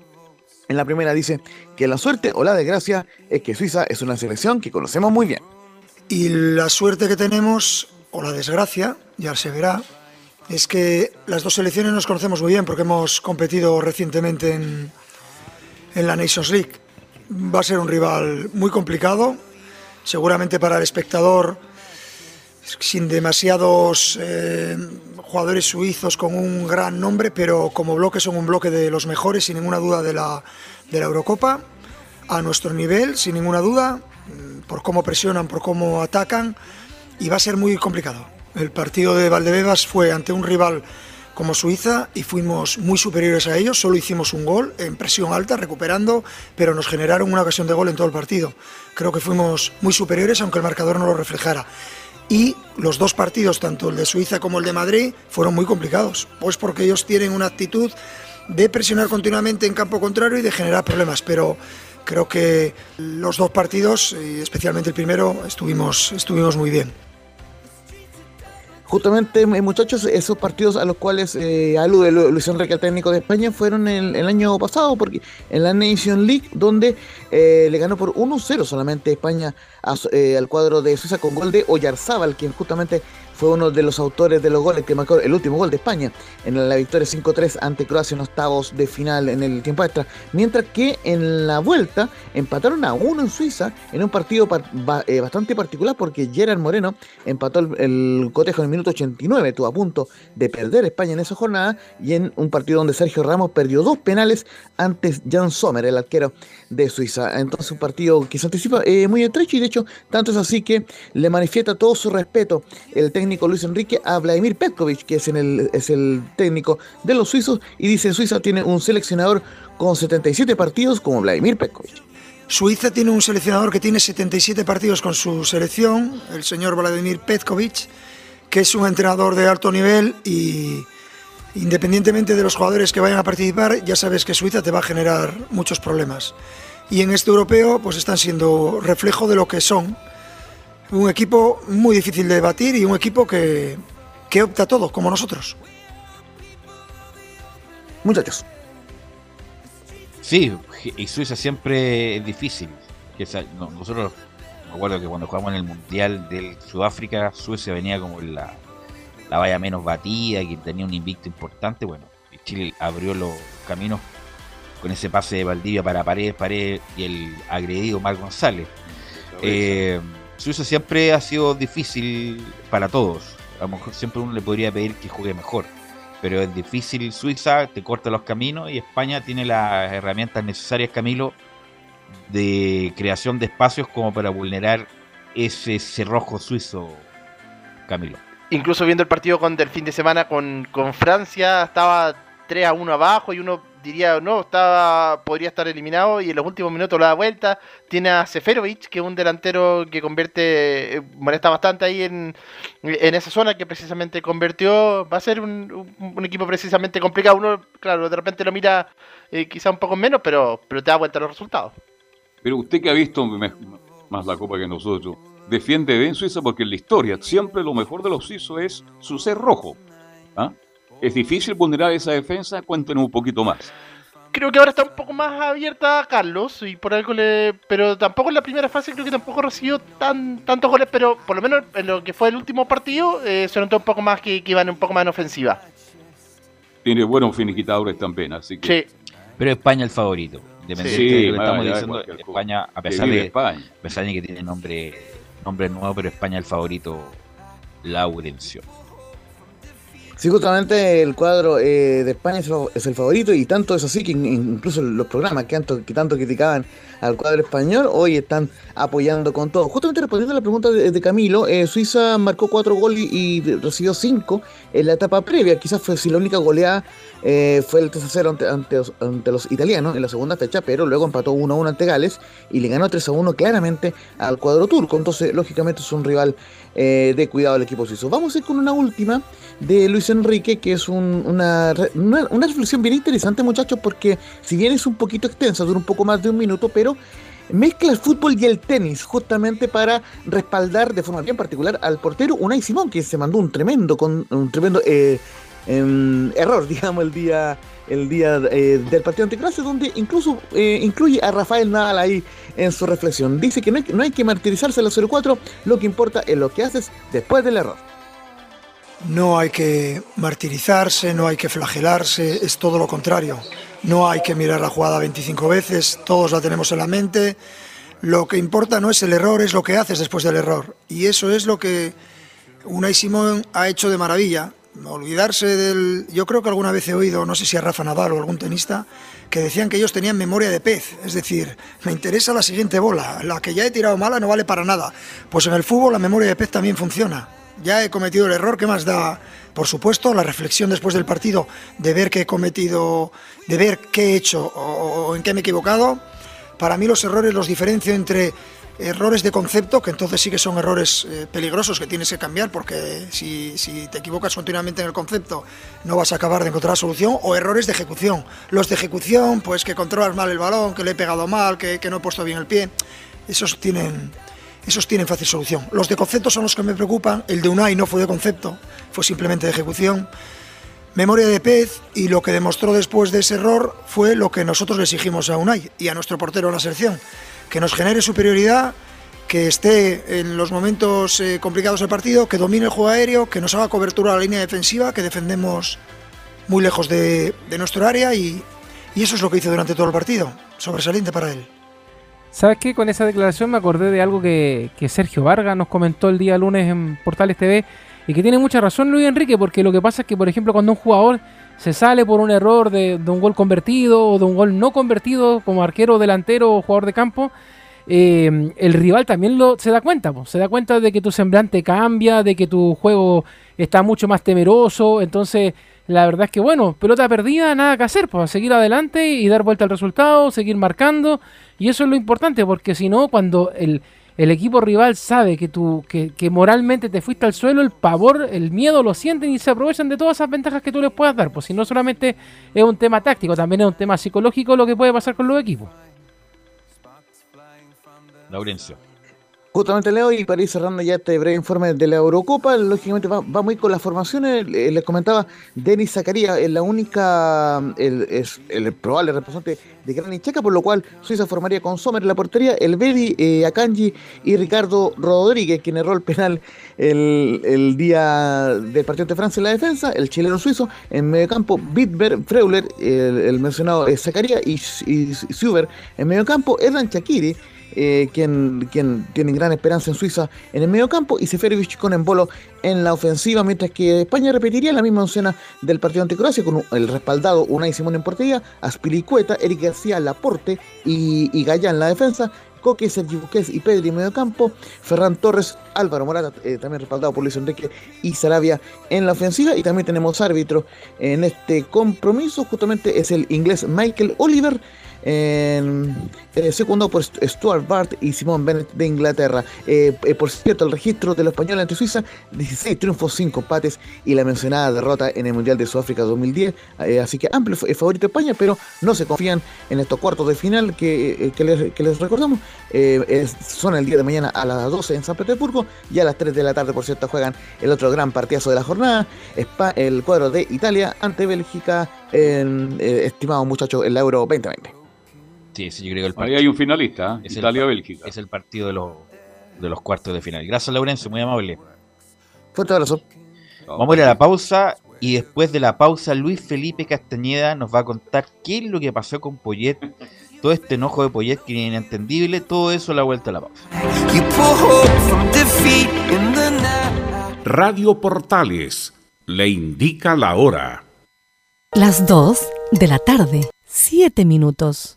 en la primera dice que la suerte o la desgracia es que Suiza es una selección que conocemos muy bien. Y la suerte que tenemos, o la desgracia, ya se verá, es que las dos selecciones nos conocemos muy bien porque hemos competido recientemente en, en la Nations League. Va a ser un rival muy complicado, seguramente para el espectador sin demasiados eh, jugadores suizos con un gran nombre, pero como bloque son un bloque de los mejores, sin ninguna duda, de la, de la Eurocopa, a nuestro nivel, sin ninguna duda, por cómo presionan, por cómo atacan, y va a ser muy complicado. El partido de Valdebebas fue ante un rival como Suiza y fuimos muy superiores a ellos, solo hicimos un gol en presión alta, recuperando, pero nos generaron una ocasión de gol en todo el partido. Creo que fuimos muy superiores, aunque el marcador no lo reflejara. Y los dos partidos, tanto el de Suiza como el de Madrid, fueron muy complicados, pues porque ellos tienen una actitud de presionar continuamente en campo contrario y de generar problemas, pero creo que los dos partidos, y especialmente el primero, estuvimos, estuvimos muy bien. Justamente, eh, muchachos, esos partidos a los cuales eh, alude Lu- Luis Enrique, el técnico de España, fueron el, año pasado, porque en la Nation League, donde eh, le ganó por 1-0 solamente España a eh, al cuadro de Suiza con gol de Oyarzábal, quien justamente fue uno de los autores de los goles que marcó el último gol de España en la victoria 5-3 ante Croacia en octavos de final en el tiempo extra. Mientras que en la vuelta empataron a uno en Suiza en un partido eh, bastante particular porque Gerard Moreno empató el, el cotejo en el minuto 89, estuvo a punto de perder España en esa jornada y en un partido donde Sergio Ramos perdió dos penales ante Jan Sommer, el arquero de Suiza. Entonces un partido que se anticipa eh, muy estrecho y de hecho tanto es así que le manifiesta todo su respeto el técnico Luis Enrique a Vladimir Petkovic, que es, en el, es el técnico de los suizos y dice Suiza tiene un seleccionador con 77 partidos como Vladimir Petkovic. Suiza tiene un seleccionador que tiene 77 partidos con su selección, el señor Vladimir Petkovic, que es un entrenador de alto nivel y independientemente de los jugadores que vayan a participar, ya sabes que Suiza te va a generar muchos problemas. Y en este europeo pues están siendo reflejo de lo que son. Un equipo muy difícil de batir y un equipo que, que opta a todo, como nosotros. Muchachos. Sí, y Suiza siempre es difícil. Nosotros, me acuerdo que cuando jugamos en el Mundial del Sudáfrica, Suecia venía como la, la valla menos batida, que tenía un invicto importante. Bueno, y Chile abrió los caminos con ese pase de Valdivia para Paredes, Paredes y el agredido Mar González. Eh, Suiza siempre ha sido difícil para todos. A lo mejor siempre uno le podría pedir que juegue mejor. pero es difícil. Suiza te corta los caminos y España tiene las herramientas necesarias, Camilo, de creación de espacios como para vulnerar ese cerrojo suizo, Camilo. Incluso viendo el partido con, del fin de semana con, con Francia, estaba 3 a 1 abajo y uno diría, no, estaba podría estar eliminado y en los últimos minutos lo da vuelta. Tiene a Seferovic, que es un delantero que convierte, eh, molesta bastante ahí en, en esa zona que precisamente convirtió. Va a ser un, equipo precisamente complicado. Uno, claro, de repente lo mira eh, quizá un poco menos, pero, pero te da vuelta los resultados. Pero usted que ha visto más la Copa que nosotros, defiende bien Suiza porque en la historia siempre lo mejor de los suizos es su ser rojo. ¿Ah? Es difícil vulnerar esa defensa, cuéntenos un poquito más. Creo que ahora está un poco más abierta Carlos y por algo le, pero tampoco en la primera fase creo que tampoco recibió tan tantos goles, pero por lo menos en lo que fue el último partido eh, se notó un poco más que, que iban un poco más en ofensiva. Tiene buenos finiquitadores también, así que... Sí. Pero España el favorito. Sí, de lo que estamos diciendo. España, a pesar de, España. a pesar de que tiene nombre, nombre nuevo, pero España el favorito, Laurencio. Sí, justamente el cuadro eh, de España es, el- favorito y tanto es así que in- incluso los programas que tanto, que tanto criticaban al cuadro español hoy están apoyando con todo. Justamente respondiendo a la pregunta de, Camilo, eh, Suiza marcó cuatro goles y recibió cinco en la etapa previa. Quizás fue si la única goleada eh, fue el 3 a 0 ante, los, italianos en la segunda fecha, pero luego empató 1 a 1 ante Gales y le ganó 3 a 1 claramente al cuadro turco. Entonces, lógicamente, es un rival eh, de cuidado del equipo suizo. Vamos a ir con una última de Luis Enrique, que es un- una, re- una, una reflexión bien interesante, muchachos, porque si bien es un poquito extensa, dura un poco más de un minuto, pero mezcla el fútbol y el tenis, justamente para respaldar de forma bien particular al portero Unai Simón, que se mandó un tremendo, con, un tremendo eh, em, error, digamos, el día el día eh, del partido ante donde incluso eh, incluye a Rafael Nadal ahí en su reflexión. Dice que no hay, no hay que martirizarse a los 0-4, lo que importa es lo que haces después del error. No hay que martirizarse, no hay que flagelarse, es todo lo contrario. No hay que mirar la jugada 25 veces, todos la tenemos en la mente. Lo que importa no es el error, es lo que haces después del error. Y eso es lo que Unai Simón ha hecho de maravilla. Olvidarse del... Yo creo que alguna vez he oído, no sé si a Rafa Nadal o algún tenista, que decían que ellos tenían memoria de pez. Es decir, me interesa la siguiente bola, la que ya he tirado mala no vale para nada. Pues en el fútbol la memoria de pez también funciona. Ya he cometido el error, ¿qué más da? Por supuesto, la reflexión después del partido de ver qué he cometido, de ver qué he hecho o, en qué me he equivocado. Para mí los errores los diferencio entre errores de concepto, que entonces sí que son errores eh, peligrosos que tienes que cambiar, porque si, si te equivocas continuamente en el concepto no vas a acabar de encontrar solución, o errores de ejecución. Los de ejecución, pues que controlas mal el balón, que le he pegado mal, que, que no he puesto bien el pie, esos tienen, esos tienen fácil solución. Los de concepto son los que me preocupan, el de Unai no fue de concepto, fue simplemente de ejecución. Memoria de pez y lo que demostró después de ese error fue lo que nosotros le exigimos a Unai y a nuestro portero en la selección, que nos genere superioridad, que esté en los momentos eh, complicados del partido, que domine el juego aéreo, que nos haga cobertura a la línea defensiva, que defendemos muy lejos de, de nuestro área y eso es lo que hizo durante todo el partido, sobresaliente para él. ¿Sabes qué? Con esa declaración me acordé de algo que, Sergio Vargas nos comentó el día lunes en Portales TV y que tiene mucha razón Luis Enrique, porque lo que pasa es que, por ejemplo, cuando un jugador se sale por un error de, un gol convertido o de un gol no convertido como arquero, delantero o jugador de campo, eh, el rival también lo, se da cuenta, se da cuenta de que tu semblante cambia, de que tu juego está mucho más temeroso, entonces la verdad es que bueno, pelota perdida, nada que hacer, pues seguir adelante y dar vuelta al resultado, seguir marcando, y eso es lo importante, porque si no, cuando el, el equipo rival sabe que, tú, que, que moralmente te fuiste al suelo, el pavor, el miedo lo sienten y se aprovechan de todas esas ventajas que tú les puedas dar, pues si no solamente es un tema táctico, también es un tema psicológico lo que puede pasar con los equipos. Laurencio. Justamente Leo, y para ir cerrando ya este breve informe de la Eurocopa, lógicamente va, va muy con las formaciones. Les comentaba, Denis Zakaria es la única, el, es el probable representante de Granit Xhaka, por lo cual Suiza formaría con Sommer en la portería, el Bedi, eh, Akanji y Ricardo Rodríguez, quien erró el penal el, el día del partido de Francia en la defensa, el chileno suizo, en medio campo, Bitber, Freuler, el, mencionado Zakaria y, y Suber en medio campo, Erdan Shakiri eh, quien, quien tiene gran esperanza en Suiza en el medio campo, y Seferovic con Embolo en la ofensiva, mientras que España repetiría la misma escena del partido ante Croacia con el respaldado Unai Simón en portería, Aspilicueta, Eric García Laporte y, y Gallá en la defensa, Coque, Sergio Busquets y Pedri en medio campo, Ferran Torres, Álvaro Morata, eh, también respaldado por Luis Enrique y Sarabia en la ofensiva. Y también tenemos árbitro en este compromiso, justamente es el inglés Michael Oliver, en, eh, secundado por Stuart Bart y Simón Bennett de Inglaterra. Eh, eh, por cierto, el registro de los españoles ante Suiza, 16 triunfos, 5 empates y la mencionada derrota en el Mundial de Sudáfrica 2010. Eh, así que amplio favorito España, pero no se confían en estos cuartos de final que, que les, recordamos. Son el día de mañana a las 12 en San Petersburgo y a las 3 de la tarde, por cierto, juegan el otro gran partidazo de la jornada, el cuadro de Italia ante Bélgica, estimados muchachos, el Euro 2020. Sí, ese yo creo que el Ahí partido hay un finalista, ¿eh? es el- Italia-Bélgica. es el partido de los, de los cuartos de final. Gracias, Laurencio, muy amable. Fuerte abrazo. Vamos a ir a la pausa y después de la pausa Luis Felipe Castañeda nos va a contar qué es lo que pasó con Poyet, todo este enojo de Poyet que es inentendible, todo eso a la vuelta a la pausa. Radio Portales le indica la hora. Las 2 de la tarde, 7 minutos.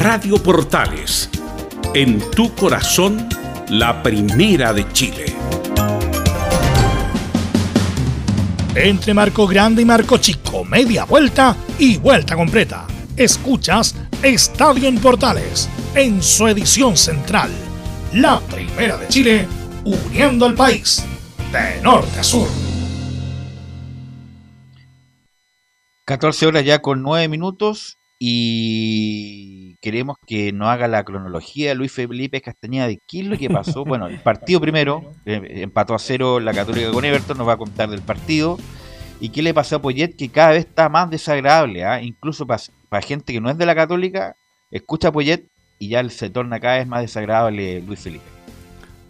Radio Portales, en tu corazón, la primera de Chile. Entre Marco Grande y Marco Chico, media vuelta y vuelta completa. Escuchas Estadio en Portales, en su edición central. La primera de Chile, uniendo al país, de norte a sur. 14 horas ya con 9 minutos y queremos que nos haga la cronología Luis Felipe Castañeda de qué es lo que pasó. Bueno, el partido primero, eh, empató a cero la Católica con Everton, nos va a contar del partido y qué le pasó a Poyet que cada vez está más desagradable, ¿ah? incluso para gente que no es de la Católica, escucha a Poyet y ya se torna cada vez más desagradable Luis Felipe.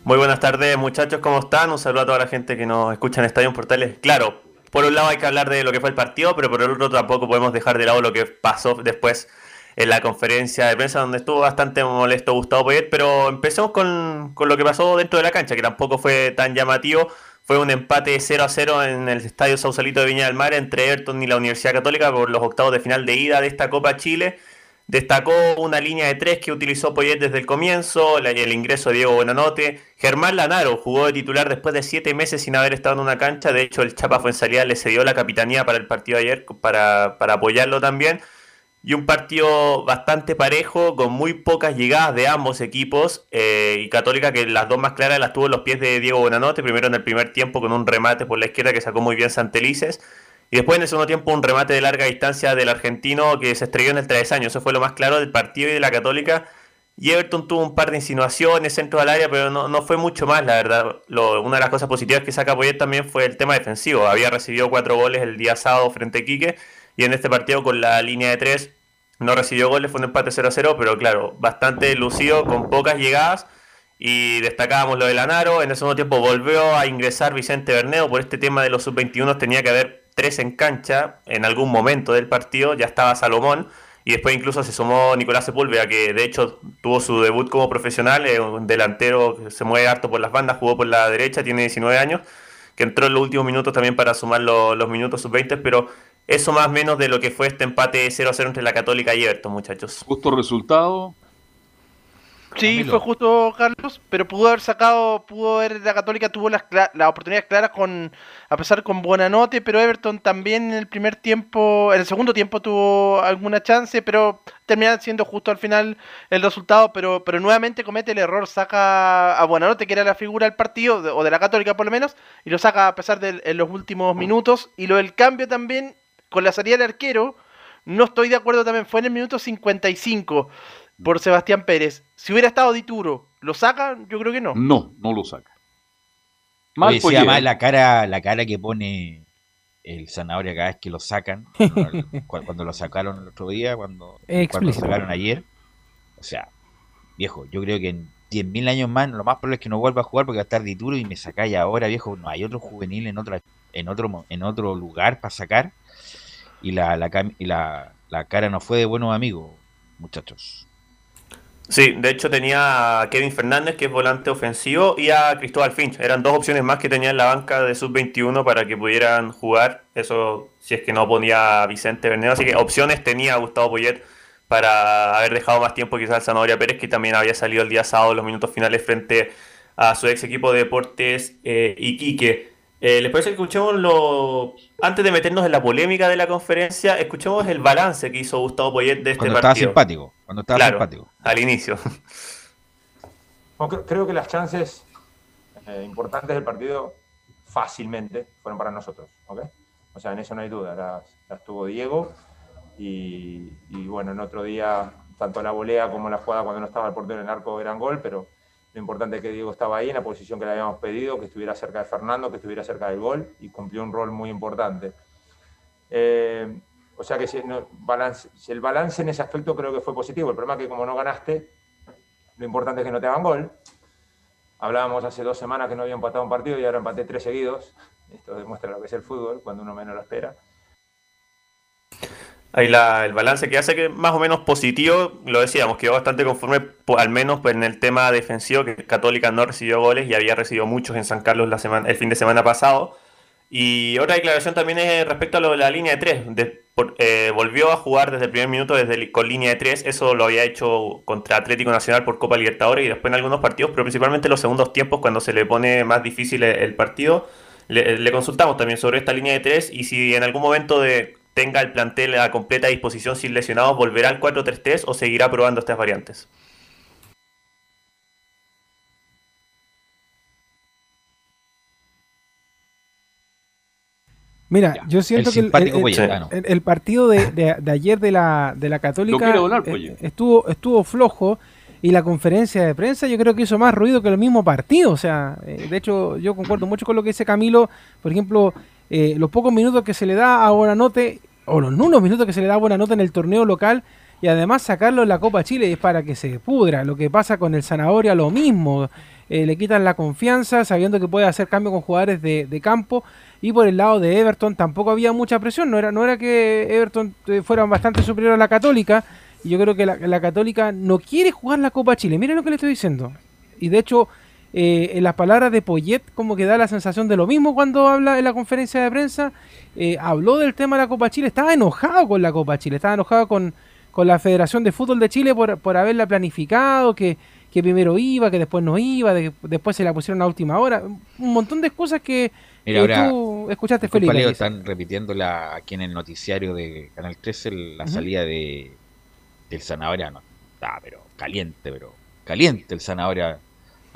Muy buenas tardes muchachos, ¿cómo están? Un saludo a toda la gente que nos escucha en Estadio Portales. Claro, por un lado hay que hablar de lo que fue el partido, pero por el otro tampoco podemos dejar de lado lo que pasó después en la conferencia de prensa donde estuvo bastante molesto Gustavo Poyet, pero empecemos con, con, lo que pasó dentro de la cancha, que tampoco fue tan llamativo. Fue un empate 0 a 0 en el Estadio Sausalito de Viña del Mar entre Everton y la Universidad Católica por los octavos de final de ida de esta Copa Chile. Destacó una línea de tres que utilizó Poyet desde el comienzo, el ingreso de Diego Buenanote. Germán Lanaro jugó de titular después de siete meses sin haber estado en una cancha. De hecho, el Chapa Fuensalida le cedió la capitanía para el partido ayer para, para apoyarlo también. y un partido bastante parejo, con muy pocas llegadas de ambos equipos. eh, y Católica, que las dos más claras las tuvo en los pies de Diego Bonanote, primero en el primer tiempo con un remate por la izquierda que sacó muy bien Santelices. Y después en el segundo tiempo un remate de larga distancia del argentino que se estrelló en el travesaño. Eso fue lo más claro del partido y de la Católica. Y Everton tuvo un par de insinuaciones, centro al área, pero no, no fue mucho más, la verdad. Una de las cosas positivas que saca Poyet también fue el tema defensivo. Había recibido cuatro goles el día sábado frente a Quique. Y en este partido con la línea de tres no recibió goles, fue un empate 0-0, pero claro, bastante lucido, con pocas llegadas. Y destacábamos lo de Lanaro. En el segundo tiempo volvió a ingresar Vicente Berneo. Por este tema de los sub-21 tenía que haber tres en cancha en algún momento del partido. Ya estaba Salomón. Y después incluso se sumó Nicolás Sepúlveda, que de hecho tuvo su debut como profesional. Es un delantero que se mueve harto por las bandas, jugó por la derecha, tiene 19 años. Que entró en los últimos minutos también para sumar lo- los minutos sub-20. Pero eso más o menos de lo que fue este empate 0-0 entre la Católica y Everton, muchachos. Justo resultado. Sí, Camilo. fue justo Carlos, pero pudo haber sacado, pudo haber, la Católica tuvo las, las oportunidades claras con, a pesar con Buenanote, pero Everton también en el primer tiempo, en el segundo tiempo tuvo alguna chance, pero termina siendo justo al final el resultado, pero, pero nuevamente comete el error, saca a Buenanote, que era la figura del partido, o de la Católica por lo menos, y lo saca a pesar de en los últimos minutos, y lo del cambio también, con la salida del arquero, no estoy de acuerdo también, fue en el minuto 55 por Sebastián Pérez. Si hubiera estado Dituro, ¿lo saca? Yo creo que no. No, no lo saca. Mal Oye, además la cara, la cara que pone el zanahoria cada vez que lo sacan, cuando, cu- cuando lo sacaron el otro día, cuando, cuando lo sacaron ayer. O sea, viejo, yo creo que en 10.000 años más lo más probable es que no vuelva a jugar porque va a estar Dituro y me sacáis ahora, viejo. No hay otro juvenil en otra, en otro, mo- en otro lugar para sacar. Y la, la, y la, la cara no fue de buenos amigos, muchachos. Sí, de hecho tenía a Kevin Fernández, que es volante ofensivo, y a Cristóbal Finch. Eran dos opciones más que tenía en la banca de sub-21 para que pudieran jugar. Eso si es que no ponía Vicente Bernero. Así que opciones tenía Gustavo Poyet para haber dejado más tiempo quizás al Zanahoria Pérez, que también había salido el día sábado los minutos finales frente a su ex equipo de deportes eh, Iquique. Eh, ¿Les parece que escuchemos lo... Antes de meternos en la polémica de la conferencia, escuchemos el balance que hizo Gustavo Poyet de este Cuando estaba partido. simpático, cuando estaba Claro, simpático. al inicio. Bueno, creo que las chances eh, importantes del partido fácilmente fueron para nosotros. ¿ok? O sea, en eso no hay duda. Las, las tuvo Diego y, y, bueno, en otro día tanto la volea como la jugada cuando no estaba el portero en el arco eran gol, pero lo importante es que Diego estaba ahí en la posición que le habíamos pedido, que estuviera cerca de Fernando, que estuviera cerca del gol y cumplió un rol muy importante. Eh, o sea que si, el balance en ese aspecto creo que fue positivo. El problema es que como no ganaste, lo importante es que no te hagan gol. Hablábamos hace dos semanas que no había empatado un partido y ahora empaté tres seguidos. Esto demuestra lo que es el fútbol, cuando uno menos lo espera. Ahí la- el balance que hace que más o menos positivo, lo decíamos, quedó bastante conforme, al menos en el tema defensivo, que Católica no recibió goles y había recibido muchos en San Carlos la semana, el fin de semana pasado. Y otra declaración también es respecto a lo de la línea de tres. Eh, volvió a jugar desde el primer minuto desde con línea de tres. Eso lo había hecho contra Atlético Nacional por Copa Libertadores y después en algunos partidos, pero principalmente en los segundos tiempos cuando se le pone más difícil el, partido. Le consultamos también sobre esta línea de tres y si en algún momento de, tenga el plantel a completa disposición sin lesionados, volverá al 4-3-3 o seguirá probando estas variantes. Mira, yo siento el que el, simpático el- el- el partido de, de- de ayer de la, de la Católica donar, eh, estuvo, estuvo flojo y la conferencia de prensa yo creo que hizo más ruido que el mismo partido. O sea, eh, de hecho yo concuerdo mucho con lo que dice Camilo. Por ejemplo, eh, los pocos minutos que se le da a Buenanote, o los nulos minutos que se le da a Buenanote en el torneo local, y además sacarlo en la Copa Chile es para que se pudra. Lo que pasa con el Zanahoria, lo mismo. Eh, le quitan la confianza sabiendo que puede hacer cambio con jugadores de, de campo. Y por el lado de Everton tampoco había mucha presión. No era, no era que Everton eh, fuera bastante superior a la Católica. Y yo creo que la, la Católica no quiere jugar la Copa Chile. Miren lo que le estoy diciendo. Y de hecho, eh, en las palabras de Poyet, como que da la sensación de lo mismo cuando habla en la conferencia de prensa. eh, habló del tema de la Copa Chile. Estaba enojado con la Copa Chile. Estaba enojado con, con la Federación de Fútbol de Chile por, por haberla planificado, que, que primero iba, que después no iba, de- después se la pusieron a última hora. Un montón de excusas que, Mira, que ahora, tú escuchaste, dice. están repitiendo la, aquí en el noticiario de Canal 13 el- la salida de del Zanahoria. No, está, pero caliente, pero caliente el Zanahoria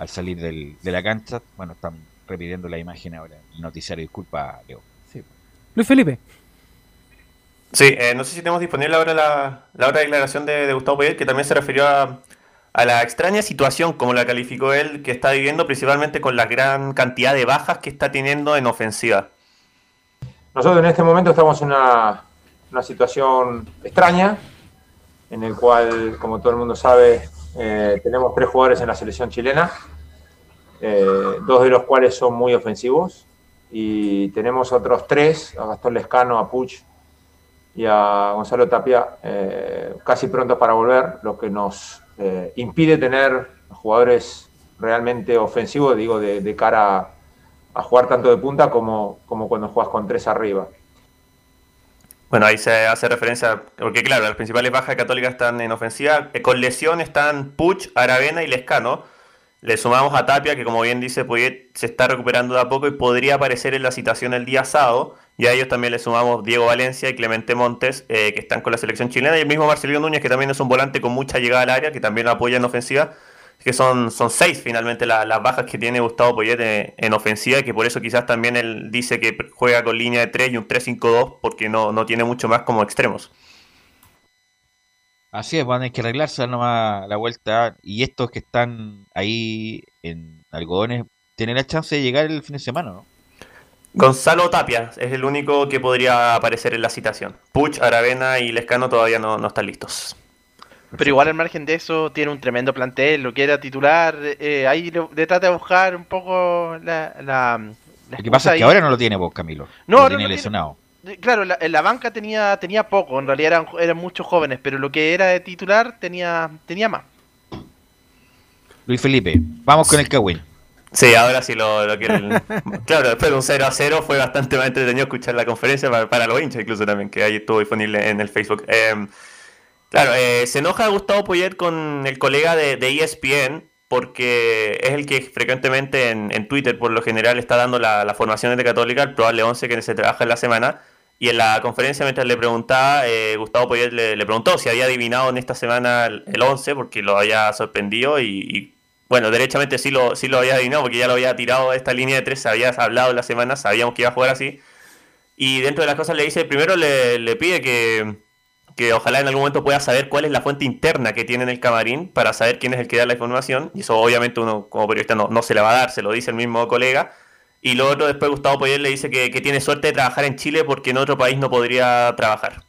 al salir del, de la cancha. Bueno, están repitiendo la imagen ahora en el noticiario. Disculpa, Leo. Luis Felipe. Sí, eh, no sé si tenemos disponible ahora la, la otra declaración de, de Gustavo Poyet, que también se refirió a, a la extraña situación, como la calificó él, que está viviendo principalmente con la gran cantidad de bajas que está teniendo en ofensiva. Nosotros en este momento estamos en una, una situación extraña, en el cual, como todo el mundo sabe, eh, tenemos tres jugadores en la selección chilena, eh, dos de los cuales son muy ofensivos, y tenemos otros tres, a Gastón Lescano, a Puch y a Gonzalo Tapia, eh, casi prontos para volver, lo que nos eh, impide tener jugadores realmente ofensivos, digo, de, cara a, jugar tanto de punta como, como cuando juegas con tres arriba. Bueno, ahí se hace referencia, porque claro, las principales bajas de Católica están en ofensiva. Con lesión están Puch, Aravena y Lescano. Le sumamos a Tapia, que como bien dice Poyet, se está recuperando de a poco y podría aparecer en la citación el día sábado. Y a ellos también le sumamos Diego Valencia y Clemente Montes, eh, que están con la selección chilena. Y el mismo Marcelino Núñez, que también es un volante con mucha llegada al área, que también lo apoya en ofensiva. Que son, son seis finalmente la- las bajas que tiene Gustavo Poyet en, en ofensiva. Y que por eso quizás también él dice que juega con línea de 3 y un 3-5-2, porque no, no tiene mucho más como extremos. Así es, van a tener que arreglarse nomás la vuelta. Y estos que están ahí en algodones tienen la chance de llegar el fin de semana, ¿no? Gonzalo Tapia es el único que podría aparecer en la citación. Puch, Aravena y Lescano todavía no, no están listos. Pero igual al margen de eso tiene un tremendo plantel, lo quiera titular, eh, ahí le, le trata de buscar un poco la... la, la Lo que pasa es que ahí. ahora no lo tiene vos, Camilo. No, lo no tiene lo lesionado. Claro, la- en la banca tenía tenía poco, en realidad eran, eran muchos jóvenes, pero lo que era de titular tenía tenía más. Luis Felipe, vamos con el Cagüín. Sí, ahora sí lo, el- claro, después de un 0 a 0 fue bastante más entretenido escuchar la conferencia para, para los hinchas incluso también, que ahí estuvo disponible en el Facebook. Eh, claro, eh, se enoja Gustavo Poyet con el colega de, de ESPN porque es el que frecuentemente en, en Twitter por lo general está dando la, la formación de Católica, el probable 11 que se trabaja en la semana. Y en la conferencia, mientras le preguntaba, eh, Gustavo Poyet le, preguntó si había adivinado en esta semana el, el 11 porque lo había sorprendido y, bueno, derechamente sí lo, sí lo había adivinado porque ya lo había tirado esta línea de tres, había hablado la semana, sabíamos que iba a jugar así. Y dentro de las cosas le dice, primero le, le pide que, que ojalá en algún momento pueda saber cuál es la fuente interna que tiene en el camarín para saber quién es el que da la información. Y eso obviamente uno como periodista no, no se la va a dar, se lo dice el mismo colega. Y lo otro después Gustavo Poyet le dice que, que tiene suerte de trabajar en Chile porque en otro país no podría trabajar.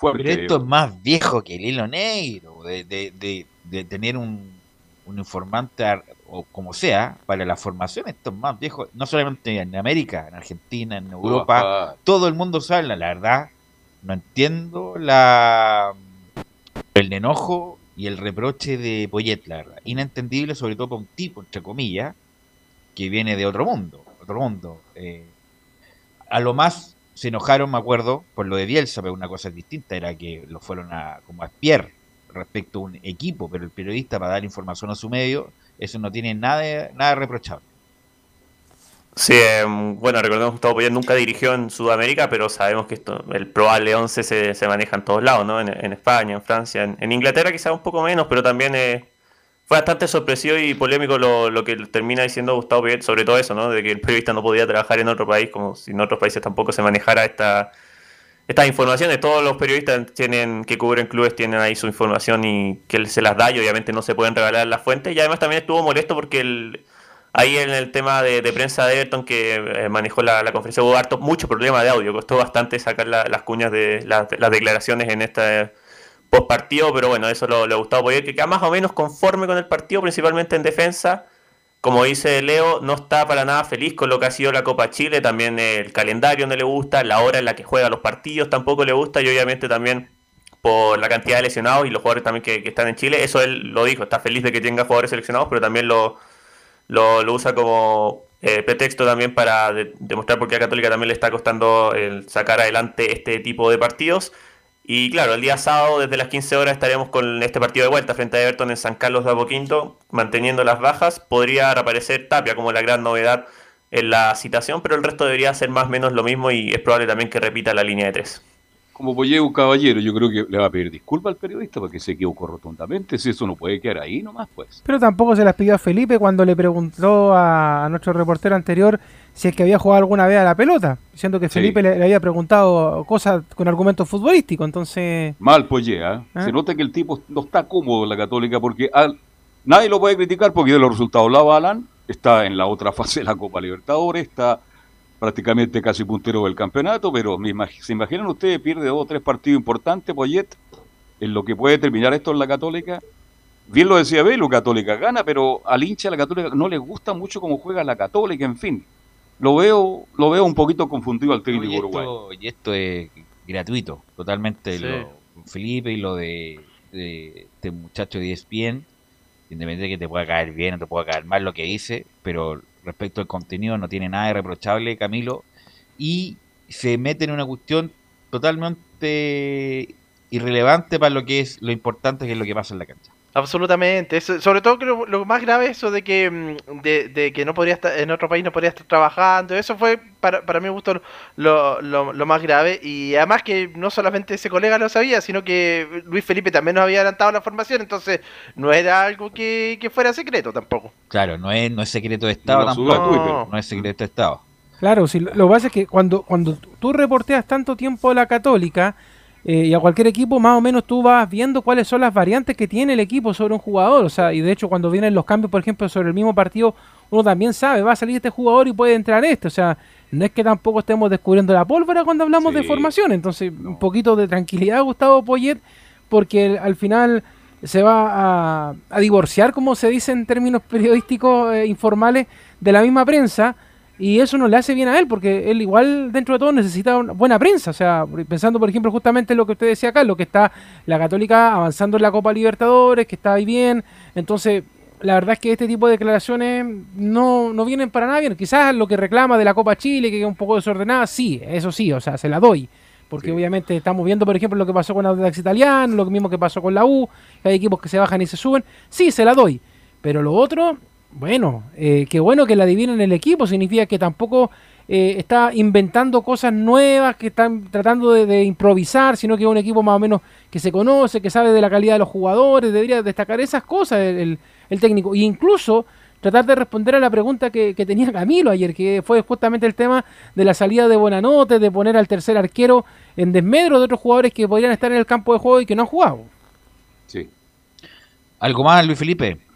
Pero esto es más viejo que el hilo negro, de, de, de, de tener un, un informante, o como sea, para la formación. Esto es más viejo, no solamente en América, en Argentina, en Europa. Ajá. Todo el mundo sabe, la, la verdad. No entiendo la el enojo y el reproche de Poyet, la verdad. Inentendible, sobre todo para un tipo, entre comillas, que viene de otro mundo. Otro mundo. Eh, a lo más se enojaron, me acuerdo, por lo de Bielsa, pero una cosa distinta era que lo fueron a como a espiar respecto a un equipo, pero el periodista para dar información a su medio, eso no tiene nada, nada reprochable. Sí, eh, bueno, recordemos que Gustavo Poyet nunca dirigió en Sudamérica, pero sabemos que esto, el probable 11 se, se maneja en todos lados, ¿no? En, en España, en Francia, en, en Inglaterra quizás un poco menos, pero también eh, fue bastante sorpresivo y polémico lo, lo que termina diciendo Gustavo Poyet, sobre todo eso, ¿no? De que el periodista no podía trabajar en otro país, como si en otros países tampoco se manejara esta, estas informaciones. Todos los periodistas tienen que cubren clubes tienen ahí su información y que se las da y obviamente no se pueden revelar las fuentes. Y además también estuvo molesto porque el, ahí en el tema de, prensa de Everton que eh, manejó la, conferencia hubo harto, mucho problema de audio. Costó bastante sacar la- las cuñas de las, declaraciones en este post partido, pero bueno, eso lo, le gustaba Poyet, que queda más o menos conforme con el partido, principalmente en defensa. Como dice Leo, no está para nada feliz con lo que ha sido la Copa Chile, también el calendario no le gusta, la hora en la que juega los partidos tampoco le gusta y obviamente también por la cantidad de lesionados y los jugadores también que, están en Chile, eso él lo dijo, está feliz de que tenga jugadores seleccionados, pero también lo, lo, lo usa como eh, pretexto también para de- demostrar por qué a Católica también le está costando el sacar adelante este tipo de partidos. Y claro, el día sábado desde las 15 horas estaremos con este partido de vuelta frente a Everton en San Carlos de Apoquinto, manteniendo las bajas. Podría reaparecer Tapia como la gran novedad en la citación, pero el resto debería ser más o menos lo mismo y es probable también que repita la línea de tres. Como Polle un caballero, yo creo que le va a pedir disculpas al periodista porque se equivocó rotundamente. Si eso no puede quedar ahí nomás, pues. Pero tampoco se las pidió a Felipe cuando le preguntó a nuestro reportero anterior si es que había jugado alguna vez a la pelota, siendo que Felipe le, le había preguntado cosas con argumentos futbolísticos, entonces... Mal Polle, ¿ah? ¿Ah? Se nota que el tipo no está cómodo en la Católica porque al- nadie lo puede criticar porque de los resultados la avalan. Está en la otra fase de la Copa Libertadores, está prácticamente casi puntero del campeonato, pero me imag- ¿se imaginan ustedes pierde dos o tres partidos importantes, Poyet, en lo que puede terminar esto en la Católica? Bien lo decía Belu, Católica gana, pero al hincha de la Católica no le gusta mucho cómo juega la Católica, en fin. Lo veo, lo veo un poquito confundido al técnico y, uruguayo. esto, y esto es gratuito, totalmente. Sí. Lo, Felipe y lo de, de este muchacho de ESPN, independientemente de que te pueda caer bien o te pueda caer mal lo que dice, pero respecto al contenido no tiene nada de reprochable, Camilo, y se mete en una cuestión totalmente irrelevante para lo que es lo importante que es lo que pasa en la cancha. Absolutamente. Eso, sobre todo creo lo más grave es eso de que mm, de, de que no podría estar en otro país no podría estar trabajando. Eso fue para, para mi gusto lo, lo, lo más grave. Y además que no solamente ese colega lo sabía, sino que Luis Felipe también nos había adelantado la formación. Entonces no era algo que, que fuera secreto tampoco. Claro, no es, no es secreto de Estado No tampoco, Twitter. no es secreto de Estado. Claro, si lo, lo que pasa es que cuando, cuando tú reporteas tanto tiempo a la Católica eh, y a cualquier equipo, más o menos tú vas viendo cuáles son las variantes que tiene el equipo sobre un jugador. O sea, y de hecho cuando vienen los cambios, por ejemplo, sobre el mismo partido, uno también sabe, va a salir este jugador y puede entrar este. O sea, no es que tampoco estemos descubriendo la pólvora cuando hablamos de formación. Entonces, un poquito de tranquilidad, Gustavo Poyet, porque el- al final se va a, a divorciar, como se dice en términos periodísticos eh, informales, de la misma prensa. Y eso no le hace bien a él, porque él igual dentro de todo necesita una buena prensa. O sea, pensando por ejemplo justamente en lo que usted decía acá, lo que está la Católica avanzando en la Copa Libertadores, que está ahí bien. Entonces, la verdad es que este tipo de declaraciones no, no vienen para nada bien. Quizás lo que reclama de la Copa Chile, que es un poco desordenada, sí, eso sí, o sea, se la doy. Porque obviamente estamos viendo, por ejemplo, lo que pasó con Audax Italiano, lo mismo que pasó con la U, que hay equipos que se bajan y se suben. Sí, se la doy. Pero lo otro, bueno, eh, qué bueno que la adivinen el equipo, significa que tampoco eh, está inventando cosas nuevas, que están tratando de, improvisar, sino que es un equipo más o menos que se conoce, que sabe de la calidad de los jugadores, debería destacar esas cosas el técnico. E incluso tratar de responder a la pregunta que, que tenía Camilo ayer, que fue justamente el tema de la salida de Bonanote, de poner al tercer arquero en desmedro de otros jugadores que podrían estar en el campo de juego y que no han jugado. Sí. ¿Algo más, Luis Felipe?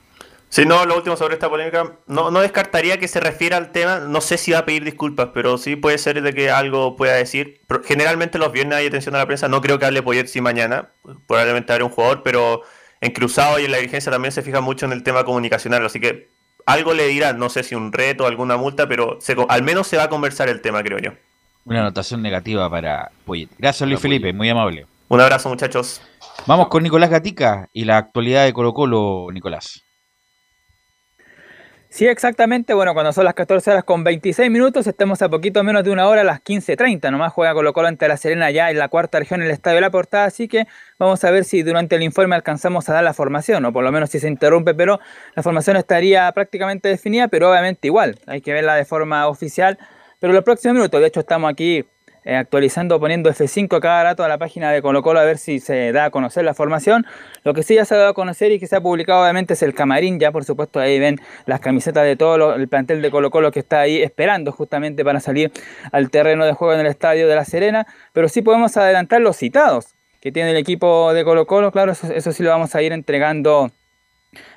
Si no, lo último sobre esta polémica, no, no descartaría que se refiera al tema, no sé si va a pedir disculpas, pero sí puede ser de que algo pueda decir. Pero generalmente los viernes hay atención a la prensa, no creo que hable Poyet si mañana, probablemente habrá un jugador, pero en Cruzado y en la dirigencia también se fija mucho en el tema comunicacional, así que algo le dirán, no sé si un reto, alguna multa, pero se al menos se va a conversar el tema, creo yo. Una anotación negativa para Poyet. Gracias, Luis Para Poyet. Felipe, muy amable. Un abrazo muchachos. Vamos con Nicolás Gatica y la actualidad de Colo Colo, Nicolás. Sí, exactamente. Bueno, cuando son las 14 horas con 26 minutos, estamos a poquito menos de una hora, a las 15.30. Nomás juega Colo Colo ante La Serena ya en la cuarta región en el Estadio de La Portada. Así que vamos a ver si durante el informe alcanzamos a dar la formación, o por lo menos si se interrumpe, pero la formación estaría prácticamente definida, pero obviamente igual. Hay que verla de forma oficial. Pero los próximos minutos, de hecho, estamos aquí eh, actualizando, poniendo F5 cada rato a la página de Colo Colo a ver si se da a conocer la formación. Lo que sí ya se ha dado a conocer y que se ha publicado obviamente es el camarín, ya por supuesto ahí ven las camisetas de todo el plantel de Colo Colo que está ahí esperando justamente para salir al terreno de juego en el estadio de La Serena, pero sí podemos adelantar los citados que tiene el equipo de Colo Colo, claro, eso, eso sí lo vamos a ir entregando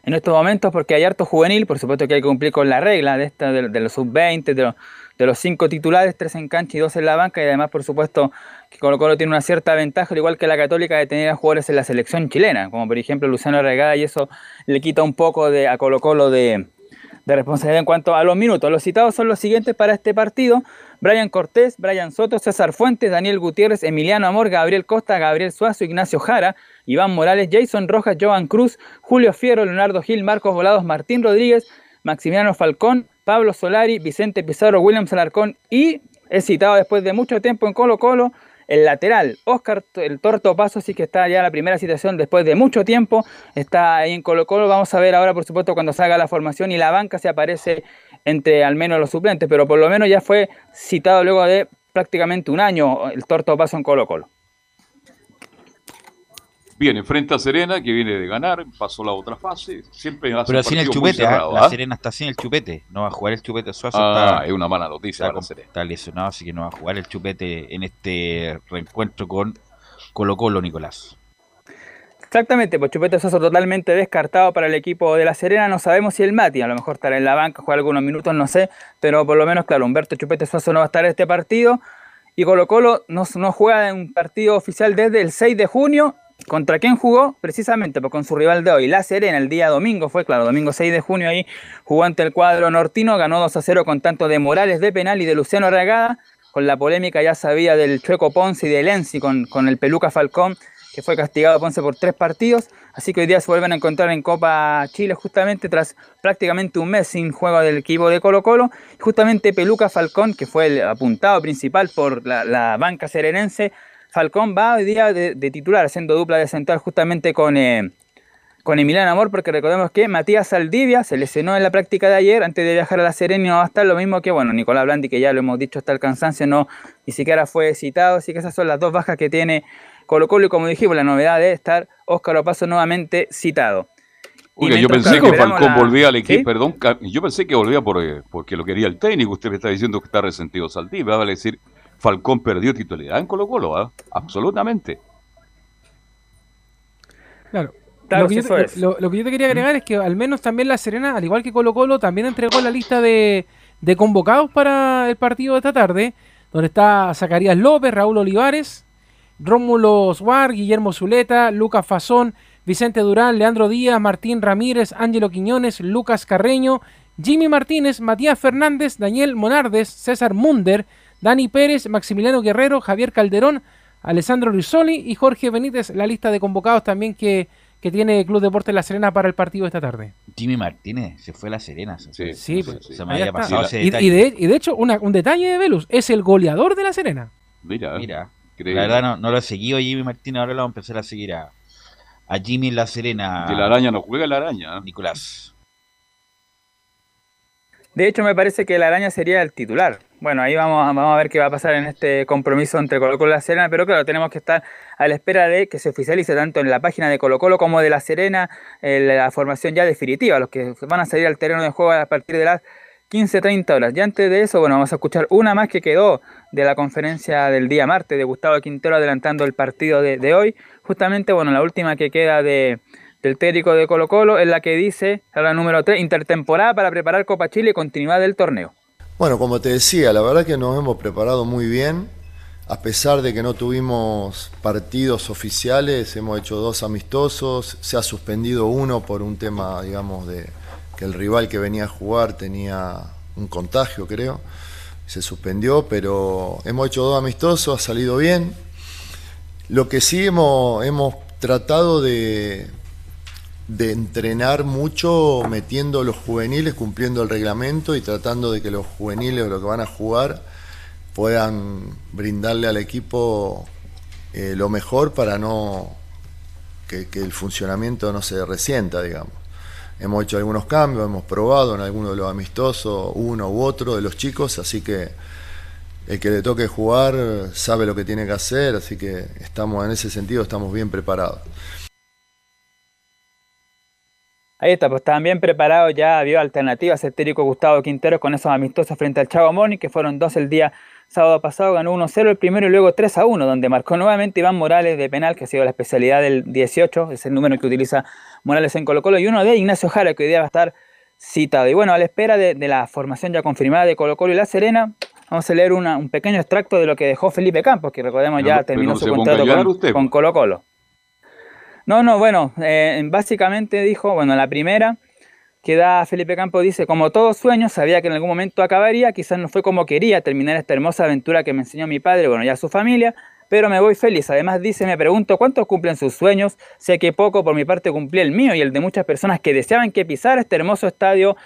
en estos momentos porque hay harto juvenil, por supuesto que hay que cumplir con la regla de esta de, de los sub-20, de, los- de los cinco titulares, tres en cancha y dos en la banca, y además, por supuesto, que Colo Colo tiene una cierta ventaja, al igual que la Católica, de tener a jugadores en la selección chilena, como por ejemplo Luciano Regada, y eso le quita un poco de, a Colo Colo de, de responsabilidad en cuanto a los minutos. Los citados son los siguientes para este partido. Brian Cortés, Brian Soto, César Fuentes, Daniel Gutiérrez, Emiliano Amor, Gabriel Costa, Gabriel Suazo, Ignacio Jara, Iván Morales, Jason Rojas, Joan Cruz, Julio Fierro, Leonardo Gil, Marcos Volados, Martín Rodríguez, Maximiliano Falcón, Pablo Solari, Vicente Pizarro, William Salarcón y es citado después de mucho tiempo en Colo Colo el lateral, Oscar el Torto Paso, sí que está ya la primera situación después de mucho tiempo, está ahí en Colo Colo, vamos a ver ahora por supuesto cuando salga la formación y la banca se aparece entre al menos los suplentes, pero por lo menos ya fue citado luego de prácticamente un año el Torto Paso en Colo Colo. Bien, enfrenta a Serena, que viene de ganar, pasó la otra fase. Siempre hace Pero sin el chupete, ¿ah? cerrado, la ¿ah? Serena está sin el chupete. No va a jugar el chupete Suazo. Ah, está, es una mala noticia está, para Serena. está lesionado, así que no va a jugar el chupete en este reencuentro con Colo Colo, Nicolás. Exactamente, pues Chupete Soso totalmente descartado para el equipo de La Serena. No sabemos si el Mati, a lo mejor estará en la banca, juega algunos minutos, no sé. Pero por lo menos, claro, Humberto Chupete Soso no va a estar en este partido. Y Colo Colo no, no juega en un partido oficial desde el 6 de junio. ¿Contra quién jugó? Precisamente, pues con su rival de hoy, La Serena, el día domingo, fue claro, domingo 6 de junio ahí, jugó ante el cuadro nortino, ganó 2 a 0 con tanto de Morales de penal y de Luciano Regada, con la polémica ya sabía del Chueco Ponce y de Lenzi con, con el Peluca Falcón, que fue castigado Ponce por tres partidos, así que hoy día se vuelven a encontrar en Copa Chile justamente tras prácticamente un mes sin juego del equipo de Colo Colo, justamente Peluca Falcón, que fue el apuntado principal por la, la banca serenense, Falcón va hoy día de, de titular, haciendo dupla de central justamente con, eh, con Emiliano Amor, porque recordemos que Matías Saldivia se lesionó en la práctica de ayer antes de viajar a la Serena y no va a estar lo mismo que, bueno, Nicolás Blandi, que ya lo hemos dicho hasta el cansancio, no ni siquiera fue citado, así que esas son las dos bajas que tiene Colo Colo y como dijimos, la novedad de estar Óscar Opaso nuevamente citado. Oiga, yo pensé que Falcón la- volvía al equipo, ¿Sí? perdón, yo pensé que volvía por, eh, porque lo quería el técnico. Usted me está diciendo que está resentido Saldivia, vale decir, Falcón perdió titularidad en Colo Colo, ¿ah? absolutamente. Claro. Claro, lo, que yo, eso te- es. lo- lo que yo te quería agregar es que al menos también la Serena, al igual que Colo Colo, también entregó la lista de, de convocados para el partido de esta tarde, donde está Zacarías López, Raúl Olivares, Rómulo Suar, Guillermo Zuleta, Lucas Fazón, Vicente Durán, Leandro Díaz, Martín Ramírez, Ángelo Quiñones, Lucas Carreño, Jimmy Martínez, Matías Fernández, Daniel Monardes, César Munder, Dani Pérez, Maximiliano Guerrero, Javier Calderón, Alessandro Rizzoli y Jorge Benítez, la lista de convocados también que, que tiene Club Deportes La Serena para el partido de esta tarde. Jimmy Martínez se fue a la Serena. Se, Sí, se, pues, se me había está. pasado ese y, detalle. y de, y de hecho, una- un detalle de Velus, es el goleador de La Serena. Mira, Mira, increíble. la verdad no, no lo he seguido a Jimmy Martínez, ahora lo vamos a empezar a seguir a, a Jimmy La Serena. La araña no juega la araña. Nicolás. De hecho, me parece que la araña sería el titular. Bueno, ahí vamos, a- ver qué va a pasar en este compromiso entre Colo Colo y La Serena, pero claro, tenemos que estar a la espera de que se oficialice tanto en la página de Colo Colo como de La Serena eh, la formación ya definitiva, los que van a salir al terreno de juego a partir de las 15.30 horas. Y antes de eso, bueno, vamos a escuchar una más que quedó de la conferencia del día martes de Gustavo Quintero adelantando el partido de hoy. Justamente, bueno, la última que queda de, del técnico de Colo Colo es la que dice, la número 3, intertemporada para preparar Copa Chile y continuidad del torneo. Bueno, como te decía, la verdad que nos hemos preparado muy bien. A pesar de que no tuvimos partidos oficiales, hemos hecho dos amistosos. Se ha suspendido uno por un tema, digamos, de que el rival que venía a jugar tenía un contagio, creo. Se suspendió, pero hemos hecho dos amistosos, ha salido bien. Lo que sí hemos, hemos tratado de, de entrenar mucho metiendo los juveniles, cumpliendo el reglamento y tratando de que los juveniles o los que van a jugar puedan brindarle al equipo eh, lo mejor para no que, que el funcionamiento no se resienta, digamos. Hemos hecho algunos cambios, hemos probado en algunos de los amistosos uno u otro de los chicos, así que el que le toque jugar sabe lo que tiene que hacer, así que estamos en ese sentido estamos bien preparados. Ahí está, pues estaban bien preparados, ya vio alternativas el técnico Gustavo Quinteros con esos amistosos frente al Chavo Moni, que fueron dos el día sábado pasado, ganó 1-0 el primero y luego 3-1, donde marcó nuevamente Iván Morales de penal, que ha sido la especialidad del 18, es el número que utiliza Morales en Colo Colo, y uno de Ignacio Jara, que hoy día va a estar citado. Y bueno, a la espera de, de la formación ya confirmada de Colo Colo y La Serena, vamos a leer una- un pequeño extracto de lo que dejó Felipe Campos, que recordemos ya no- terminó su contrato usted, con pues. Colo Colo. No, no, bueno, eh, básicamente dijo, bueno, la primera que da Felipe Campos dice, como todo sueño, sabía que en algún momento acabaría, quizás no fue como quería terminar esta hermosa aventura que me enseñó mi padre, bueno, ya su familia, pero me voy feliz. Además dice, me pregunto cuántos cumplen sus sueños, sé que poco por mi parte cumplí el mío y el de muchas personas que deseaban que pisara este hermoso estadio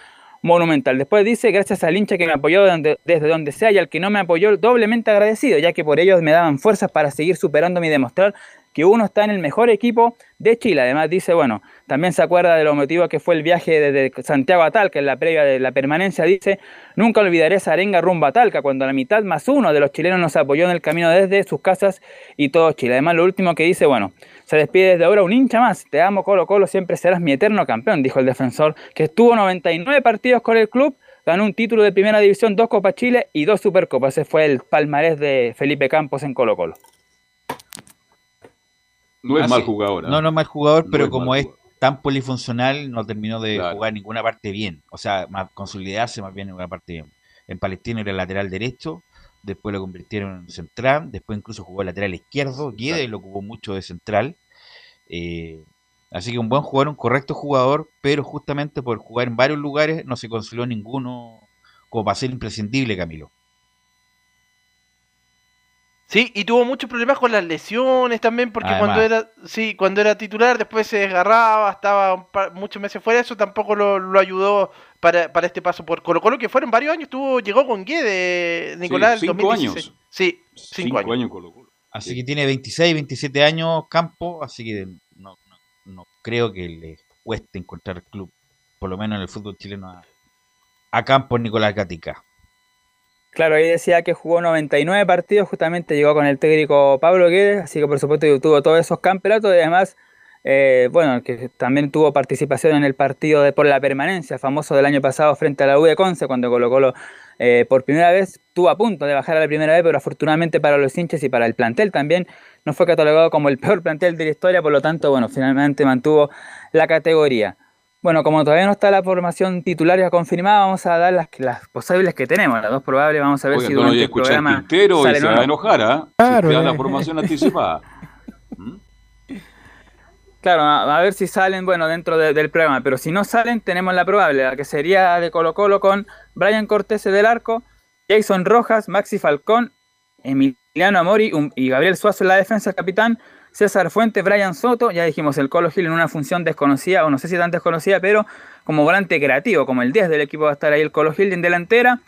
monumental. Después dice, gracias al hincha que me apoyó desde donde sea y al que no me apoyó, doblemente agradecido, ya que por ellos me daban fuerzas para seguir superándome y demostrar que uno está en el mejor equipo de Chile. Además dice, bueno, también se acuerda de lo motivo que fue el viaje desde Santiago a Talca, en la previa de la permanencia, dice, nunca olvidaré esa arenga rumba a Talca, cuando la mitad más uno de los chilenos nos apoyó en el camino desde sus casas y todo Chile. Además lo último que dice, bueno, se despide desde ahora un hincha más, te amo Colo Colo, siempre serás mi eterno campeón, dijo el defensor, que estuvo 99 partidos con el club, ganó un título de primera división, dos Copas Chile y dos Supercopas. Ese fue el palmarés de Felipe Campos en Colo Colo. No es Ah, mal jugador. ¿eh? No, no es mal jugador, No pero es como es tan polifuncional, no terminó de Claro. jugar ninguna parte bien. O sea, más consolidarse más bien en una parte bien. En Palestino era lateral derecho, después lo convirtieron en central, después incluso jugó lateral izquierdo, Guedes lo ocupó mucho de central. Eh, así que un buen jugador, un correcto jugador, pero justamente por jugar en varios lugares no se consolidó ninguno como para ser imprescindible, Camilo. Sí, y tuvo muchos problemas con las lesiones también, porque Además. cuando era, sí, cuando era titular, después se desgarraba, estaba un par- muchos meses fuera, eso tampoco lo, lo ayudó para, para este paso por Colo Colo, que fueron varios años, tuvo, llegó con Guede, Nicolás, Sí, cinco 2016. años. Sí, cinco, años. Colo Colo. Así que tiene 26, 27 años Campo, así que no, no, no creo que le cueste encontrar club, por lo menos en el fútbol chileno, a, a Campos Nicolás Gatica. Claro, ahí decía que jugó 99 partidos, justamente llegó con el técnico Pablo Guedes, así que por supuesto tuvo todos esos campeonatos y además, eh, bueno, que también tuvo participación en el partido de por la permanencia, famoso del año pasado frente a la U de Conce, cuando Colo Colo eh, por primera vez estuvo a punto de bajar a la primera vez, pero afortunadamente para los hinchas y para el plantel también no fue catalogado como el peor plantel de la historia, por lo tanto, bueno, finalmente mantuvo la categoría. Bueno, como todavía no está la formación titular ya confirmada, vamos a dar las, las posibles que tenemos, las dos probables, vamos a ver si no durante a el programa Quintero y salen se o va a no. enojar, ¿ah? Claro, Si da la eh. formación anticipada. Claro, a, a ver si salen, bueno, dentro de- del programa, pero si no salen, tenemos la probable, la que sería de Colo Colo con Brian Cortés del arco, Jason Rojas, Maxi Falcón, Emiliano Amori y Gabriel Suazo en la defensa, el capitán, César Fuentes, Brian Soto, ya dijimos el Colo Gil en una función desconocida, o no sé si tan desconocida, pero como volante creativo, como el 10 del equipo va a estar ahí el Colo Gil en delantera,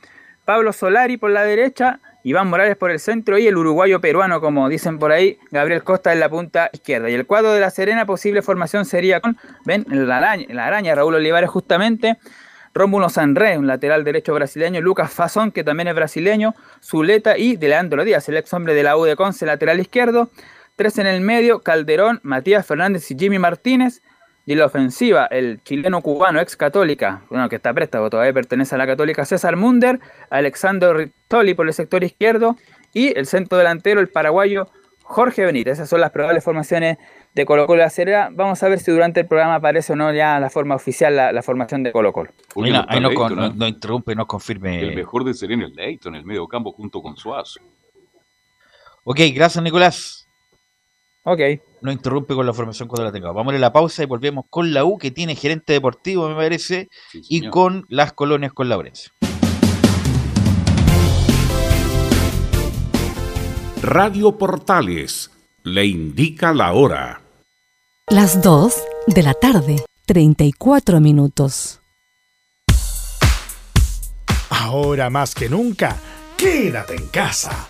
Pablo Solari por la derecha, Iván Morales por el centro y el uruguayo peruano, como dicen por ahí, Gabriel Costa en la punta izquierda. Y el cuadro de la Serena, posible formación sería con, ven, la araña, Raúl Olivares justamente, Rómulo Sanré, un lateral derecho brasileño, Lucas Fazón, que también es brasileño, Zuleta y de Leandro Díaz, el ex hombre de la U de Conce, lateral izquierdo. Tres en el medio, Calderón, Matías Fernández y Jimmy Martínez. Y en la ofensiva, el chileno cubano ex católica, bueno, que está préstamo, todavía pertenece a la católica, César Munder, Alexander Rittoli por el sector izquierdo y el centro delantero, el paraguayo Jorge Benítez. Esas son las probables formaciones de Colo Colo de la Serena. Vamos a ver si durante el programa aparece o no ya la forma oficial, la, la formación de Colo Colo. No ahí Leighton, ¿eh? nos interrumpe, nos confirme. El mejor de Serena es Leighton en el medio campo junto con Suazo. Ok, gracias Nicolás. Ok. Nos interrumpe con la formación cuando la tengamos. Vamos a la pausa y volvemos con la U que tiene gerente deportivo, me parece, y con las colonias con Laurencio. Radio Portales le indica la hora. Las 2 de la tarde, 34 minutos. Ahora más que nunca, quédate en casa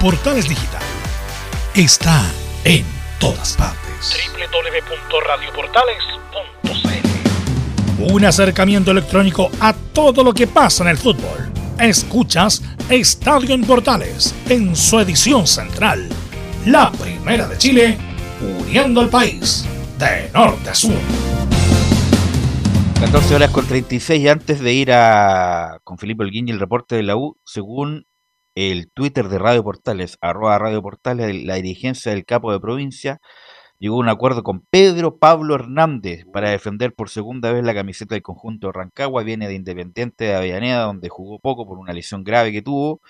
Portales Digital está en todas partes. www.radioportales.cl Un acercamiento electrónico a todo lo que pasa en el fútbol. Escuchas Estadio en Portales en su edición central. La primera de Chile, uniendo al país de norte a sur. 14 horas con 36 y antes de ir a con Felipe Holguín y el reporte de la U, según el Twitter de Radio Portales, arroba Radio Portales, la dirigencia del capo de provincia llegó a un acuerdo con Pedro Pablo Hernández para defender por segunda vez la camiseta del conjunto de Rancagua. Viene de Independiente de Avellaneda, donde jugó poco por una lesión grave que tuvo.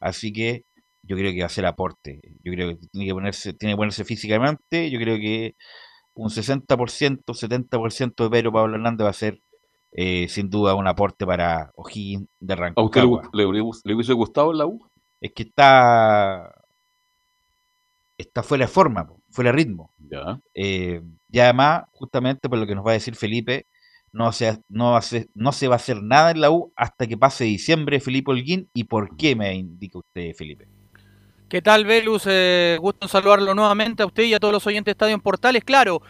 Así que yo creo que va a ser aporte. Yo creo que tiene que ponerse, tiene que ponerse físicamente. Yo creo que un 60%, 70% de Pedro Pablo Hernández va a ser eh, sin duda un aporte para O'Higgins de ¿A usted le, Rancagua. le- le- le hubiese gustado en la U? Es que está está fuera de forma, fuera de ritmo. Ya. Eh, y además, justamente por lo que nos va a decir Felipe, no se, no, va a ser- no se va a hacer nada en la U hasta que pase diciembre, Felipe Holguín. ¿Y por qué me indica usted, Felipe? ¿Qué tal, Velus? Eh, gusto en saludarlo nuevamente a usted y a todos los oyentes de Estadio en Portales. Claro,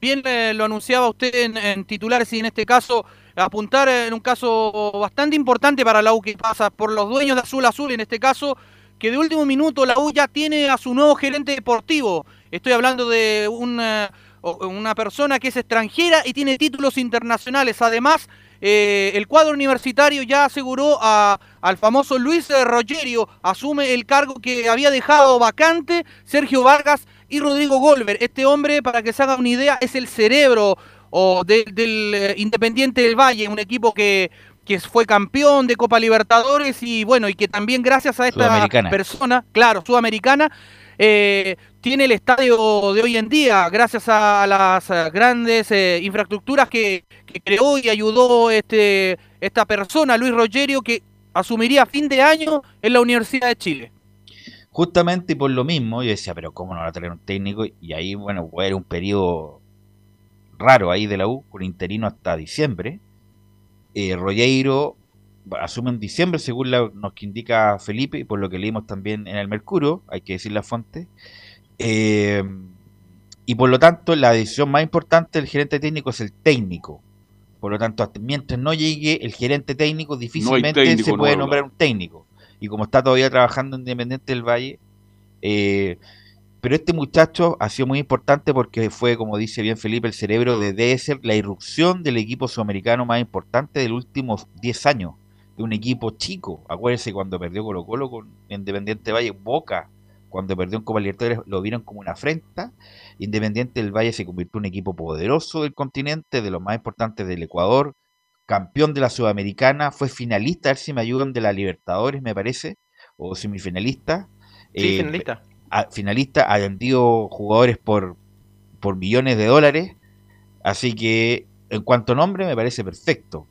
bien eh, lo anunciaba usted en, en titulares y en este caso apuntar en un caso bastante importante para la U que pasa por los dueños de Azul Azul, en este caso, que de último minuto la U ya tiene a su nuevo gerente deportivo. Estoy hablando de una, o- una persona que es extranjera y tiene títulos internacionales. Además, eh, el cuadro universitario ya aseguró a- al famoso Luis eh, Rogerio, asume el cargo que había dejado vacante Sergio Vargas y Rodrigo Golver. Este hombre, para que se haga una idea, es el cerebro o de- del eh, Independiente del Valle, un equipo que, que fue campeón de Copa Libertadores y bueno, y que también gracias a esta persona, claro, sudamericana, eh, tiene el estadio de hoy en día, gracias a las eh, grandes eh, infraestructuras que, que creó y ayudó este, esta persona, Luis Rogerio, que asumiría a fin de año en la Universidad de Chile. Justamente por lo mismo, yo decía, pero ¿cómo no va a traer un técnico? Y ahí, bueno, fue un periodo raro ahí de la U, con interino hasta diciembre. Eh, Rogueiro asume en diciembre, según la- nos que indica Felipe, y por lo que leímos también en el Mercurio, hay que decir la fuente. Eh, y por lo tanto, la decisión más importante del gerente técnico es el técnico. Por lo tanto, mientras no llegue el gerente técnico, difícilmente técnico se puede nombrar un técnico. Y como está todavía trabajando en Independiente del Valle, eh, pero este muchacho ha sido muy importante porque fue, como dice bien Felipe, el cerebro de debe ser la irrupción del equipo sudamericano más importante de los últimos 10 años. De un equipo chico. Acuérdense cuando perdió Colo Colo con Independiente Valle, Boca, cuando perdió en Copa Libertadores, lo vieron como una afrenta. Independiente del Valle se convirtió en un equipo poderoso del continente, de los más importantes del Ecuador, campeón de la Sudamericana, fue finalista, a ver si me ayudan, de la Libertadores, me parece, o semifinalista. Sí, Eh, finalista. Finalista, ha vendido jugadores por, por millones de dólares. Así que, en cuanto a nombre, me parece perfecto.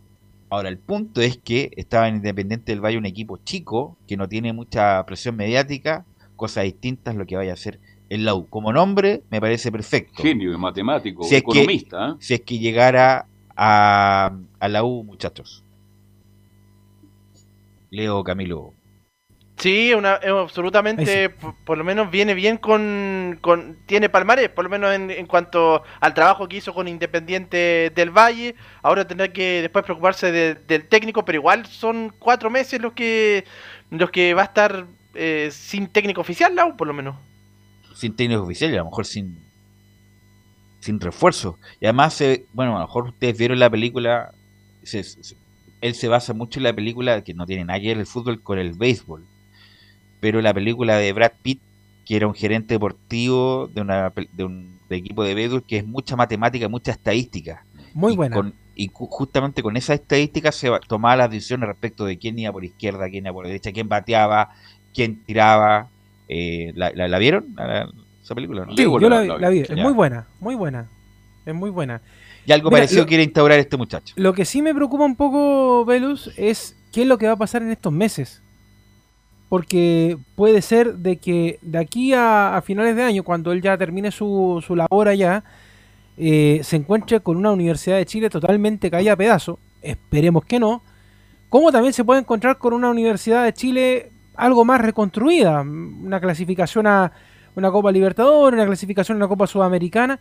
Ahora, el punto es que estaba en Independiente del Valle un equipo chico, que no tiene mucha presión mediática, cosas distintas lo que vaya a hacer el la U. Como nombre, me parece perfecto. Genio, matemático, Si es que- economista. ¿eh? Si es que llegara a, a la U, muchachos. Leo Camilo. Sí, una, es absolutamente, por, por lo menos viene bien con, con tiene palmarés, por lo menos en, en cuanto al trabajo que hizo con Independiente del Valle. Ahora tendrá que después preocuparse de- del técnico, pero igual son cuatro meses los que los que va a estar eh, sin técnico oficial, Lau, por lo menos. sin técnicos oficiales, a lo mejor sin sin refuerzo. Y además, eh, bueno, a lo mejor ustedes vieron la película, se- se- él se basa mucho en la película, que no tiene nada que ver el fútbol con el béisbol, pero la película de Brad Pitt, que era un gerente deportivo de, una, pel- de un de equipo de béisbol, que es mucha matemática, mucha estadística. Muy Y buena. con- y justamente con esa estadística se tomaba las decisiones respecto de quién iba por izquierda, quién iba por derecha, quién bateaba, quién tiraba. Eh, ¿la, la, la vieron? ¿La- la- esa película? no? Sí, yo la, vi, la vi. Es muy buena, muy buena. Es muy buena. Y algo Mira, parecido lo- quiere instaurar este muchacho. Lo que sí me preocupa un poco, Velus, es qué es lo que va a pasar en estos meses. Porque puede ser de que de aquí a, a finales de año, cuando él ya termine su, su labor allá, eh, se encuentre con una Universidad de Chile totalmente caída a pedazo. Esperemos que no. Como también se puede encontrar con una Universidad de Chile algo más reconstruida. Una clasificación a una Copa Libertadores, una clasificación a una Copa Sudamericana.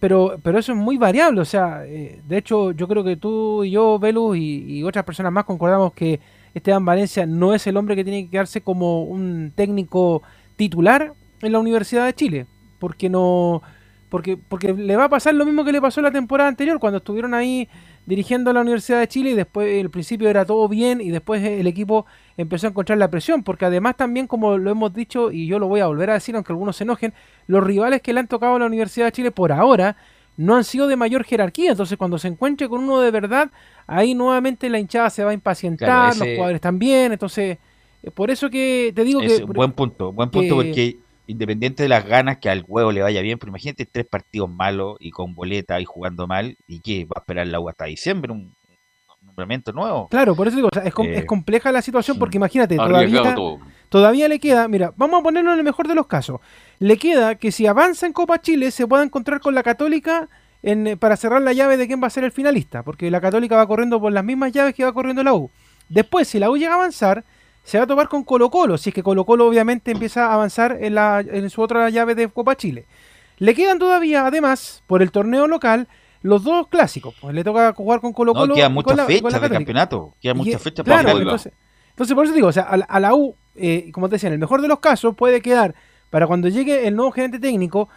Pero, pero eso es muy variable, o sea, eh, de hecho yo creo que tú y yo, Velus, y, y otras personas más concordamos que Esteban Valencia no es el hombre que tiene que quedarse como un técnico titular en la Universidad de Chile, porque no, porque, porque le va a pasar lo mismo que le pasó la temporada anterior, cuando estuvieron ahí dirigiendo la Universidad de Chile y después al principio era todo bien y después el equipo empezó a encontrar la presión, porque además también como lo hemos dicho y yo lo voy a volver a decir aunque algunos se enojen, los rivales que le han tocado a la Universidad de Chile por ahora no han sido de mayor jerarquía, entonces cuando se encuentre con uno de verdad, ahí nuevamente la hinchada se va a impacientar, Claro, los jugadores también, entonces eh, por eso que te digo Es que... un buen punto, buen punto que- porque independiente de las ganas que al huevo le vaya bien, pero imagínate tres partidos malos y con boleta y jugando mal, ¿y qué? ¿Va a esperar la U hasta diciembre? ¿Un un nombramiento nuevo? Claro, por eso digo, o sea, es, com- Eh, es compleja la situación porque imagínate, todavía, todavía le queda, mira, vamos a ponerlo en el mejor de los casos, le queda que si avanza en Copa Chile se pueda encontrar con la Católica en, eh, para cerrar la llave de quién va a ser el finalista, porque la Católica va corriendo por las mismas llaves que va corriendo la U. Después, si la U llega a avanzar, se va a topar con Colo Colo, si es que Colo Colo obviamente empieza a avanzar en, la, en su otra llave de Copa Chile. Le quedan todavía, además, por el torneo local, los dos clásicos. Pues le toca jugar con Colo No, Colo. quedan y muchas fechas de campeonato. Quedan muchas fechas claro, para entonces, entonces, por eso digo, o sea, a la, a la U, eh, como te decía, en el mejor de los casos, puede quedar, para cuando llegue el nuevo gerente técnico,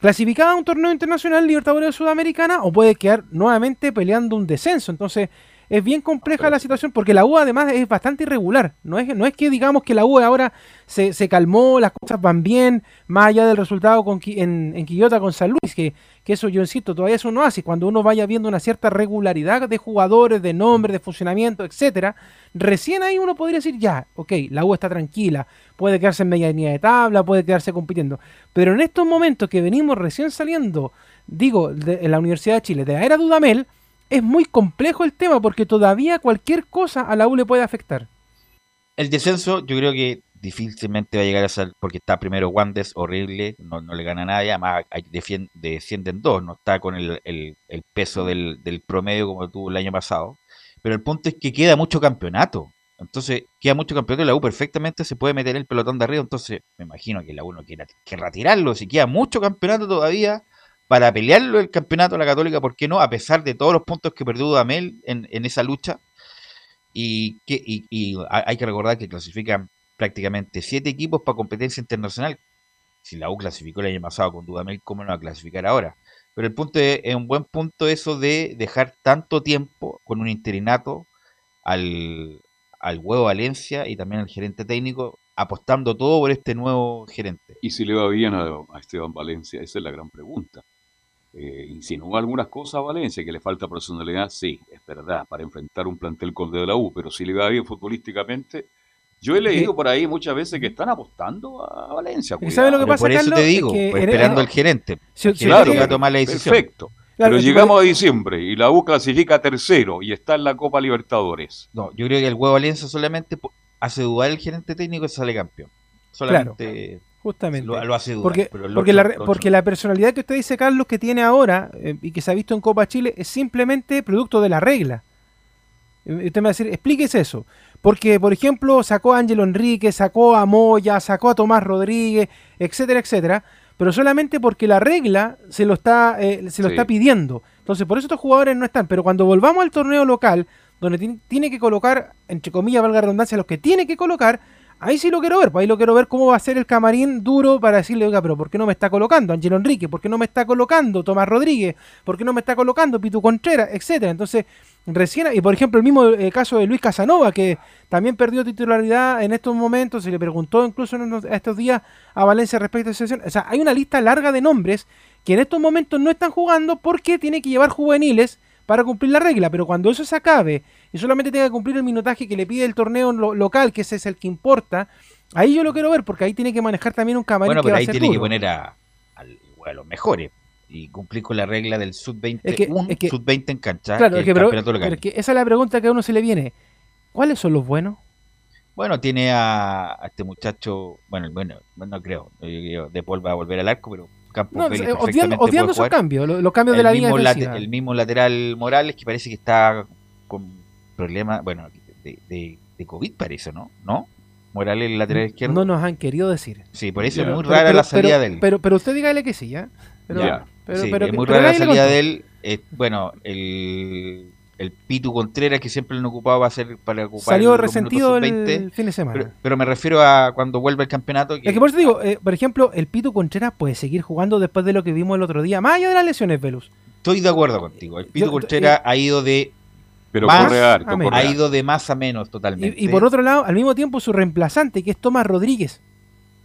clasificada a un torneo internacional Libertadores Sudamericana, o puede quedar nuevamente peleando un descenso. Entonces, es bien compleja la situación, porque la U además es bastante irregular. No es, no es que digamos que la U ahora se, se calmó, las cosas van bien, más allá del resultado con, en, en Quillota con San Luis, que, que eso yo insisto, todavía eso no hace. Cuando uno vaya viendo una cierta regularidad de jugadores, de nombres, de funcionamiento, etcétera, recién ahí uno podría decir, ya, ok, la U está tranquila, puede quedarse en media línea de tabla, puede quedarse compitiendo. Pero en estos momentos que venimos recién saliendo, digo, de, en la Universidad de Chile, de la era Dudamel, es muy complejo el tema porque todavía cualquier cosa a la U le puede afectar. El descenso, yo creo que difícilmente va a llegar a ser, porque está primero Wandes, horrible, no, le gana a nadie, además hay, defien- descienden dos, no está con el, peso del, del promedio como tuvo el año pasado. Pero el punto es que queda mucho campeonato. Entonces, queda mucho campeonato y la U perfectamente se puede meter el pelotón de arriba. Entonces, me imagino que la U no quiera, querrá tirarlo. Si queda mucho campeonato todavía para pelearlo el campeonato a la Católica, ¿por qué no? A pesar de todos los puntos que perdió Dudamel en, esa lucha. Y, que, y, y ha- hay que recordar que clasifican prácticamente siete equipos para competencia internacional. Si la U clasificó el año pasado con Dudamel, ¿cómo no va a clasificar ahora? Pero el punto es, es un buen punto eso de dejar tanto tiempo con un interinato al, al huevo Valencia y también al gerente técnico apostando todo por este nuevo gerente. Y si le va bien a, a Esteban Valencia, esa es la gran pregunta. Eh, insinúa algunas cosas a Valencia, que le falta personalidad, sí, es verdad, para enfrentar un plantel con el de la U, pero si le va bien futbolísticamente, yo he leído por ahí muchas veces que están apostando a Valencia. ¿Y sabe lo que pasa, Por eso te digo, Es que pues, esperando al gerente. Si- El gerente va a tomar la decisión. Perfecto. Claro, pero llegamos puede- a diciembre y la U clasifica tercero y está en la Copa Libertadores. No, yo creo que el huevo Valencia solamente hace dudar el gerente técnico y sale campeón. Solamente Justamente. Lo, lo hace dudar. Porque, pero porque, otro- la, porque la personalidad que usted dice, Carlos, que tiene ahora eh, y que se ha visto en Copa Chile es simplemente producto de la regla. Eh, Usted me va a decir, explíquese eso. Porque, por ejemplo, sacó a Ángelo Enrique, sacó a Moya, sacó a Tomás Rodríguez, etcétera, etcétera, pero solamente porque la regla se lo está, eh, se lo Sí. está pidiendo. Entonces, por eso estos jugadores no están. Pero cuando volvamos al torneo local, donde ti- tiene que colocar, entre comillas, valga la redundancia, los que tiene que colocar, Ahí sí lo quiero ver, pues ahí lo quiero ver cómo va a ser el camarín duro para decirle, oiga, pero ¿por qué no me está colocando Angelo Enrique? ¿Por qué no me está colocando Tomás Rodríguez? ¿Por qué no me está colocando Pitu Contreras? Etcétera. Entonces, recién, y por ejemplo, el mismo eh, caso de Luis Casanova, que también perdió titularidad en estos momentos, se le preguntó incluso en estos días a Valencia respecto a esa sesión. O sea, hay una lista larga de nombres que en estos momentos no están jugando porque tiene que llevar juveniles para cumplir la regla, pero cuando eso se acabe y solamente tenga que cumplir el minutaje que le pide el torneo local, que ese es el que importa, ahí yo lo quiero ver porque ahí tiene que manejar también un camarín bueno, pero ahí tiene que poner a, los mejores y cumplir con la regla del sub-20, un sub-20 en cancha. Claro, que, pero, esa es la pregunta que a uno se le viene. ¿Cuáles son los buenos? Bueno, tiene a, este muchacho, bueno, bueno, no creo, de Paul va a volver al arco, pero Campos no, eh, odiando, esos cambios, los, cambios de la mismo El mismo lateral Morales que parece que está con problemas, bueno, de, de, COVID parece, ¿no? ¿No? Morales el lateral izquierdo. No nos han querido decir. Sí, por eso es muy rara la salida de él. Pero, pero usted dígale que sí, ¿ya? Pero, sí, es muy rara la salida de él. bueno, el el Pitu Contreras que siempre lo han ocupado va a ser para ocupar salió resentido el fin de semana pero, me refiero a cuando vuelva el campeonato es que por eso digo eh, por ejemplo el Pitu Contreras puede seguir jugando después de lo que vimos el otro día más allá de las lesiones Velus estoy de acuerdo contigo el Pitu Contreras eh, ha ido de pero más ha ido de más a menos totalmente y, por otro lado al mismo tiempo su reemplazante que es Tomás Rodríguez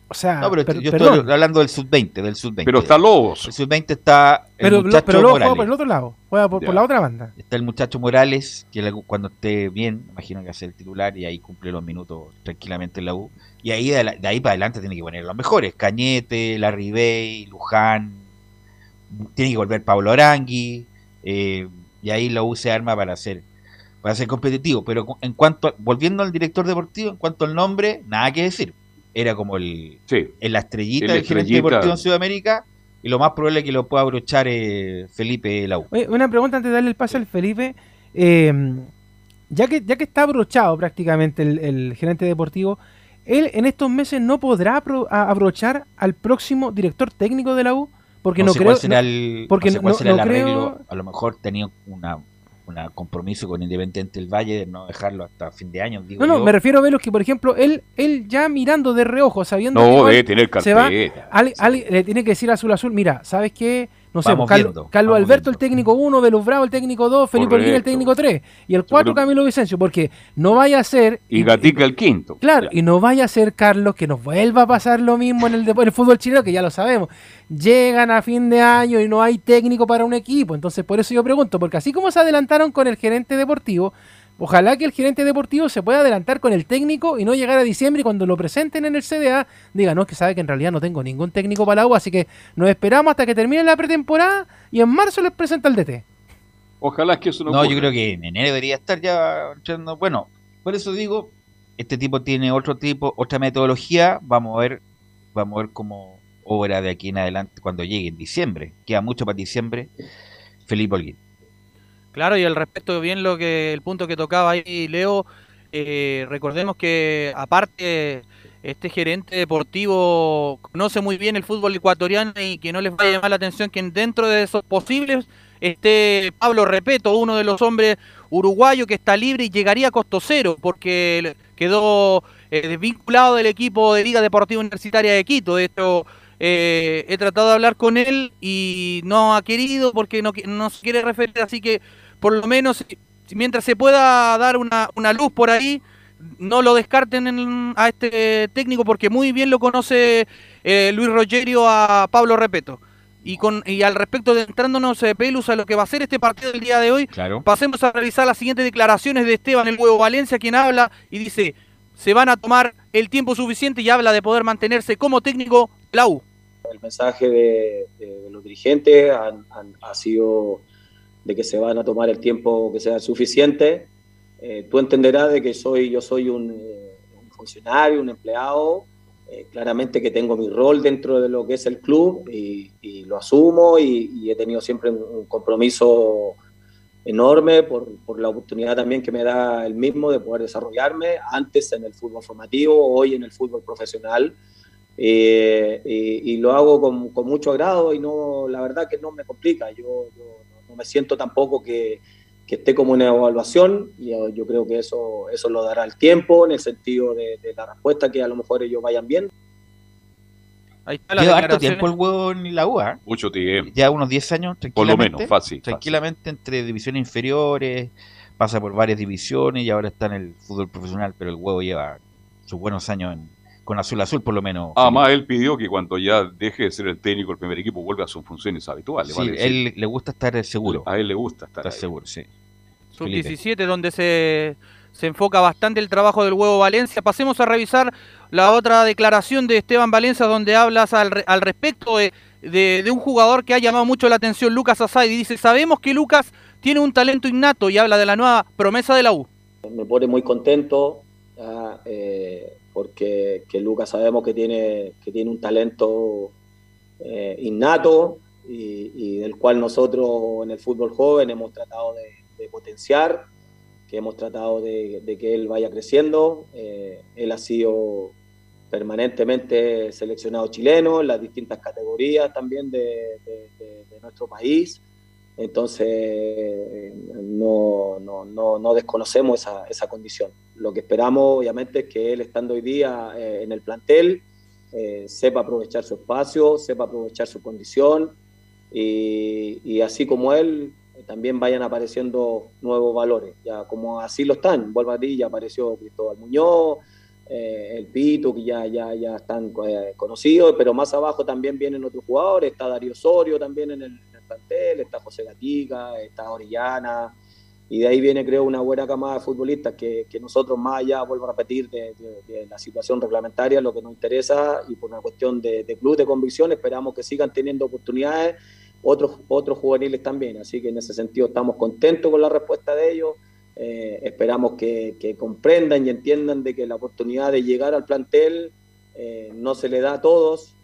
o sea, no, pero yo estoy hablando del sub-20, del sub-20. Pero está Lobos. El sub-20 está el pero, muchacho pero Lobos juega por el otro lado, juega por, la otra banda. Está el muchacho Morales, que cuando esté bien, imagino que hace el titular y ahí cumple los minutos tranquilamente en la U. Y ahí de, ahí para adelante tiene que poner los mejores, Cañete, Larry Bay, Luján, tiene que volver Pablo Arangui, eh, y ahí la U se arma para hacer para ser competitivo, pero en cuanto volviendo al director deportivo, en cuanto al nombre, nada que decir. Era como el, la estrellita del gerente deportivo en Sudamérica y lo más probable es que lo pueda abrochar eh, Felipe Lau. una pregunta antes de darle el paso al Felipe. Em, ya, que, ya que está abrochado prácticamente el, gerente deportivo, él en estos meses no podrá abrochar al próximo director técnico de la U porque no, creo porque no, creo a lo mejor tenía una un compromiso con Independiente del Valle de no dejarlo hasta fin de año. no, no, me refiero a verlos que, por ejemplo, él, él ya mirando de reojo, sabiendo no, que tener se va, le tiene que decir a Azul Azul, mira, ¿sabes qué? No sé, Carlos, Alberto el técnico 1, Velus Bravo el técnico 2, Felipe Olguín el técnico 3 y el 4 Camilo Vicencio, porque no vaya a ser... Y, Gatica el quinto. Claro, y no vaya a ser Carlos que nos vuelva a pasar lo mismo en el, en el fútbol chileno, que ya lo sabemos. Llegan a fin de año y no hay técnico para un equipo, entonces por eso yo pregunto, porque así como se adelantaron con el gerente deportivo, Ojalá que el gerente deportivo se pueda adelantar con el técnico y no llegar a diciembre y cuando lo presenten en el CDA diga, no, es que sabe que en realidad no tengo ningún técnico para la U, así que nos esperamos hasta que termine la pretemporada y en marzo les presenta el DT. Ojalá que eso no No, yo creo que en enero debería estar ya Bueno, por eso digo, este tipo tiene otro tipo, otra metodología, vamos a ver, vamos a ver cómo obra de aquí en adelante cuando llegue en diciembre. Queda mucho para diciembre. Felipe Olguín. Claro, y al respecto, bien lo que el punto que tocaba ahí Leo, eh, recordemos que aparte este gerente deportivo conoce muy bien el fútbol ecuatoriano y que no les va a llamar la atención que dentro de esos posibles esté Pablo Repeto, uno de los hombres uruguayos que está libre y llegaría a costo cero porque quedó eh, desvinculado del equipo de Liga Deportiva Universitaria de Quito. De hecho, eh, he tratado de hablar con él y no ha querido porque no, no se quiere referir, así que por lo menos mientras se pueda dar una, luz por ahí, no lo descarten a este técnico porque muy bien lo conoce eh, Luis Rogerio a Pablo Repeto. Y, con, y al respecto de entrándonos eh, Pelus a lo que va a ser este partido del día de hoy, pasemos a realizar las siguientes declaraciones de Esteban el Huevo Valencia, quien habla y dice, se van a tomar el tiempo suficiente y habla de poder mantenerse como técnico la U. El mensaje de, los dirigentes ha sido de que se van a tomar el tiempo que sea suficiente. Eh, tú entenderás de que soy, yo soy un, eh, funcionario, un empleado, eh, claramente que tengo mi rol dentro de lo que es el club y, lo asumo y, he tenido siempre un, compromiso enorme por, por, la oportunidad también que me da el mismo de poder desarrollarme antes en el fútbol formativo, hoy en el fútbol profesional. y, lo hago con, con, mucho agrado y no la verdad que no me complica. Yo, yo me siento tampoco que, que esté como una evaluación y yo, yo creo que eso, eso lo dará el tiempo en el sentido de, de la respuesta que a lo mejor ellos vayan bien. Ahí está la Lleva harto tiempo el huevo en la UA. Mucho tiempo. Ya unos 10 años, Por lo tranquilamente. menos, fácil. Tranquilamente entre divisiones inferiores, pasa por varias divisiones y ahora está en el fútbol profesional, pero el huevo lleva sus buenos años en- con Azul Azul, por lo menos. Además, él pidió que cuando ya deje de ser el técnico del primer equipo vuelva a sus funciones habituales. Sí, vale él le gusta estar seguro. A él le gusta estar Estar ahí. seguro, sí. Felipe. Sub-17, donde se, se enfoca bastante el trabajo del huevo Valencia. Pasemos a revisar la otra declaración de Esteban Valencia, donde hablas al, re- al respecto de, de- de un jugador que ha llamado mucho la atención, Lucas Asai. Y dice, sabemos que Lucas tiene un talento innato y habla de la nueva promesa de la U. me pone muy contento ah, eh, porque que Lucas sabemos que tiene, que tiene un talento eh, innato y, del cual nosotros en el fútbol joven hemos tratado de, potenciar, que hemos tratado de, que él vaya creciendo. Eh, él ha sido permanentemente seleccionado chileno en las distintas categorías también de nuestro país. Entonces, no, no, no, no desconocemos esa, esa condición. Lo que esperamos, obviamente, es que él, estando hoy día eh, en el plantel, eh, sepa aprovechar su espacio, sepa aprovechar su condición y, y así como él, también vayan apareciendo nuevos valores. Ya como así lo están, vuelvo a ti, ya apareció Cristóbal Muñoz, eh, el Pito, que ya, ya, ya están conocidos, pero más abajo también vienen otros jugadores, está Darío Osorio también en el plantel, está José Gatica, está Orellana, y de ahí viene creo una buena camada de futbolistas que, que nosotros más allá, vuelvo a repetir, de, la situación reglamentaria, lo que nos interesa y por una cuestión de, de club, de convicción, esperamos que sigan teniendo oportunidades otros, otros juveniles también, así que en ese sentido estamos contentos con la respuesta de ellos, eh, esperamos que, que comprendan y entiendan de que la oportunidad de llegar al plantel eh, no se le da a todos,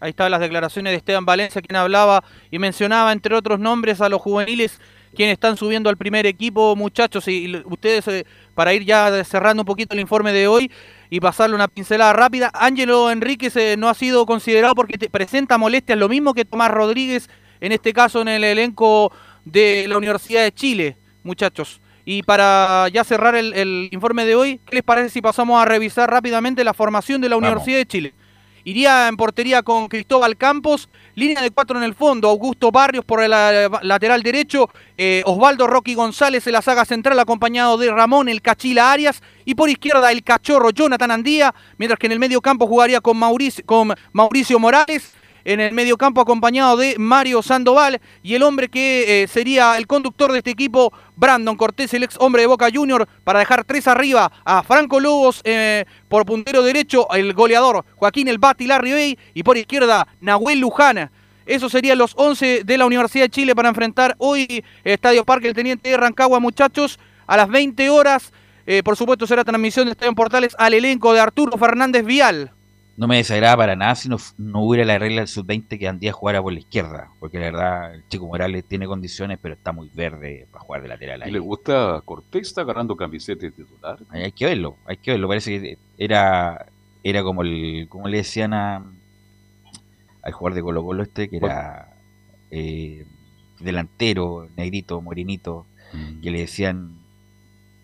Ahí están las declaraciones de Esteban Valencia, quien hablaba y mencionaba, entre otros nombres, a los juveniles quienes están subiendo al primer equipo, muchachos. Y ustedes, eh, para ir ya cerrando un poquito el informe de hoy y pasarle una pincelada rápida, Ángelo Enríquez eh, no ha sido considerado porque te presenta molestias, lo mismo que Tomás Rodríguez, en este caso en el elenco de la Universidad de Chile, muchachos. Y para ya cerrar el, el informe de hoy, ¿qué les parece si pasamos a revisar rápidamente la formación de la Vamos. Universidad de Chile? Iría en portería con Cristóbal Campos, línea de cuatro en el fondo, Augusto Barrios por el eh, lateral derecho, eh, Osvaldo Rocky González en la saga central acompañado de Ramón el Cachila Arias y por izquierda el cachorro Jonathan Andía, mientras que en el medio campo jugaría con Mauricio, con Mauricio Morales, en el medio campo acompañado de Mario Sandoval y el hombre que eh, sería el conductor de este equipo, Brandon Cortés, el ex hombre de Boca Junior, para dejar tres arriba a Franco Lobos eh, por puntero derecho, el goleador Joaquín El Bati Larribey y por izquierda Nahuel Lujana. Esos serían los 11 de la Universidad de Chile para enfrentar hoy Estadio Parque el Teniente de Rancagua, muchachos, a las 20 horas. Eh, por supuesto será transmisión de Estadio Portales al elenco de Arturo Fernández Vial. No me desagrada para nada si no, no hubiera la regla del sub-20 que Andía jugara por la izquierda. Porque la verdad, el chico Morales tiene condiciones, pero está muy verde para jugar de lateral ¿Y ahí. le gusta Cortés? ¿Está agarrando camiseta de titular? Hay hay que verlo, hay que verlo. Parece que era, era como el, como le decían a, al jugador de Colo Colo este, que era eh, delantero, negrito, morenito, que le decían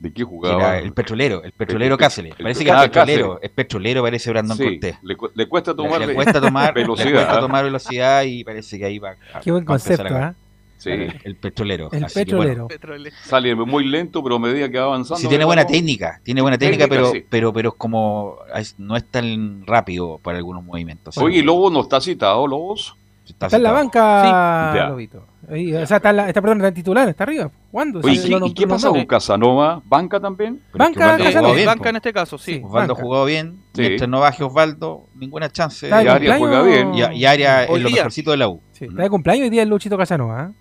¿De qué jugaba? era el petrolero, el petrolero El- Cáceres. el- Parece que es ah, petrolero, Cáceres. es petrolero, parece Brandon Sí, Cortés. le, cu- le cuesta tomar, le, cuesta tomar velocidad. le cuesta ¿ah? tomar velocidad y parece que ahí va a- Qué buen concepto, a- ¿ah? Sí. El petrolero. El así que, bueno, petrolero. Sale muy lento, pero a medida que va avanzando. Sí, tiene buena técnica, tiene buena técnica, Técnica, pero, sí. pero, pero es como es- no es tan rápido para algunos movimientos. Oye, ¿y Lobo no está citado, Lobos? Está Está en la banca, Sí. Lobito. Ahí, o sea, está, en la, está, perdón, está en titular, está arriba. ¿Cuándo? Oye, ¿y, lo- y qué lo pasa con Casanova? ¿Banca también? Pero es que Banca, Casanova. bien, banca en este caso, sí. Osvaldo banca. jugó bien, Sí. mientras no baje Osvaldo, ninguna chance. Está de Y Arias juega cumpleaños- bien. Y, Hoy es lo día. mejorcito de la U. Sí, está de cumpleaños hoy día el Luchito Casanova. ¿ah?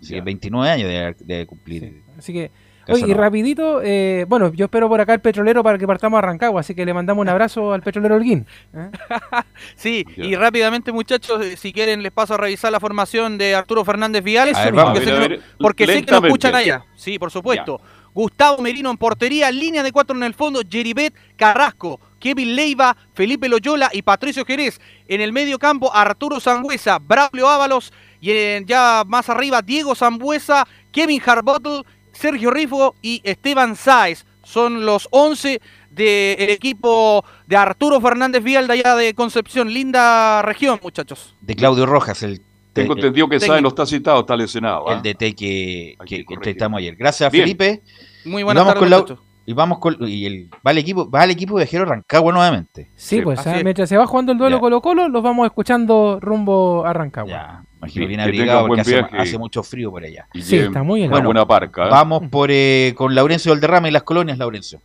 Sí, 29 años de, de cumplir. Así que, oye, y rapidito, eh, bueno, yo espero por acá el petrolero para que partamos a Rancagua, así que le mandamos un abrazo al petrolero Holguín. ¿eh? Sí, y rápidamente muchachos, eh, si quieren les paso a revisar la formación de Arturo Fernández Viales, ver, porque, vamos. sé, A ver, que a no- ver, porque sé que lo lentamente. escuchan allá. Sí, por supuesto. Gustavo Merino en portería, línea de cuatro en el fondo, Jeribet Carrasco, Kevin Leiva, Felipe Loyola y Patricio Jerez. En el medio campo, Arturo Sangüesa, Braulio Ábalos y en- ya más arriba, Diego Zambuesa, Kevin Harbottle, Sergio Rifo y Esteban Sáez. Son los 11 del equipo de Arturo Fernández Vial de allá de Concepción. Linda región, muchachos. De Claudio Rojas, el Tengo entendido que. Sáenz no está citado, está lesionado. el ¿ah? DT que, que, que entrevistamos ayer. Gracias, Bien. Felipe. Muy buenas vamos tardes, muchachos. Y vamos con. Y el, va el equipo, va el equipo viajero Rancagua nuevamente. Sí, Sí, pues ah, mientras se va jugando el duelo Ya. Colo-Colo, los vamos escuchando rumbo a Rancagua. Ya, imagino Que- bien abrigado porque hace, mucho frío por allá. Y Sí, está muy helado. Una buena parca. ¿eh? Vamos por eh, con Laurencio Valderrama y las colonias, Laurencio.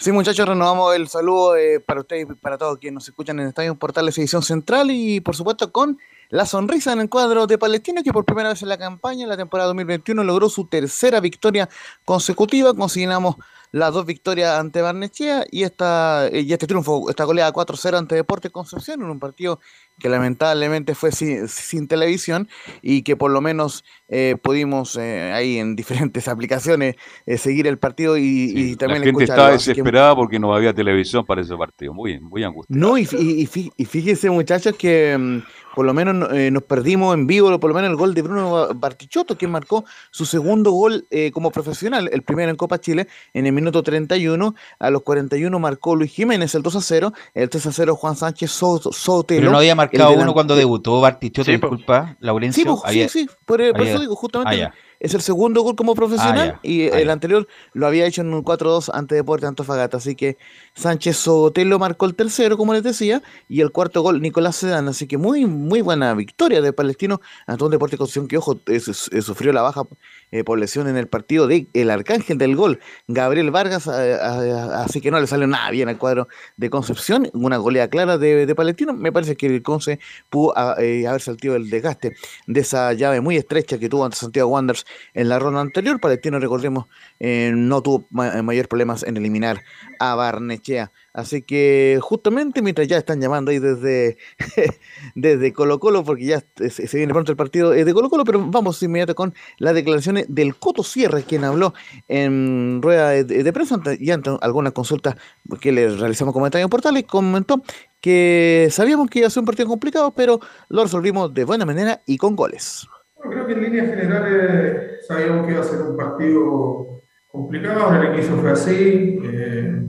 Sí, muchachos, renovamos el saludo eh, para ustedes y para todos quienes nos escuchan en Estadio Portales Edición Central y por supuesto con la sonrisa en el cuadro de Palestino que por primera vez en la campaña, en la temporada 2021, logró su tercera victoria consecutiva. Consignamos las dos victorias ante Barnechea y, esta, y este triunfo, esta goleada 4-0 ante Deportes Concepción en un partido que lamentablemente fue sin, sin televisión y que por lo menos eh, pudimos eh, ahí en diferentes aplicaciones eh, seguir el partido y, y Sí, también la gente estaba Así que- desesperada porque no había televisión para ese partido. Muy, muy angustiado. no, y, y, y fíjense muchachos que mm, por lo menos eh, nos perdimos en vivo, por lo menos el gol de Bruno Ba- Bartichotto, que marcó su segundo gol eh, como profesional, el primero en Copa Chile, en el minuto 31, a los 41 marcó Luis Jiménez el 2 a 0, el 3 a 0 Juan Sánchez So- Sotelo. Pero no había marcado el uno cuando debutó Bartichotto, Sí, disculpa, Laurencio. Sí, pues, había- sí, sí, por, por había- eso digo, justamente Ah. Es el segundo gol como profesional Ah, y Ah, el anterior lo había hecho en un 4-2 ante Deportes Antofagasta, así que Sánchez Sotelo marcó el tercero, como les decía, y el cuarto gol Nicolás Sedán, así que muy muy buena victoria de Palestino ante un Deportes Concepción que, ojo, eh, su- sufrió la baja eh, por lesión en el partido de el arcángel del gol, Gabriel Vargas, así que no le salió nada bien al cuadro de Concepción, una goleada clara de, de Palestino, me parece que el Conce pudo ah, eh, haber saltado el desgaste de esa llave muy estrecha que tuvo ante Santiago Wanderers en la ronda anterior. Palestino, recordemos, eh, no tuvo ma- mayor problemas en eliminar a Barnechea. Así que justamente mientras ya están llamando ahí desde, desde Colo Colo, porque ya se, viene pronto el partido eh, de Colo Colo, pero vamos inmediato con las declaraciones del Coto Sierra, quien habló en rueda de, prensa y ante algunas consultas que le realizamos comentarios en portales, comentó que sabíamos que iba a ser un partido complicado, pero lo resolvimos de buena manera y con goles. Creo que en líneas generales sabíamos que iba a ser un partido complicado, en el inicio fue así, eh,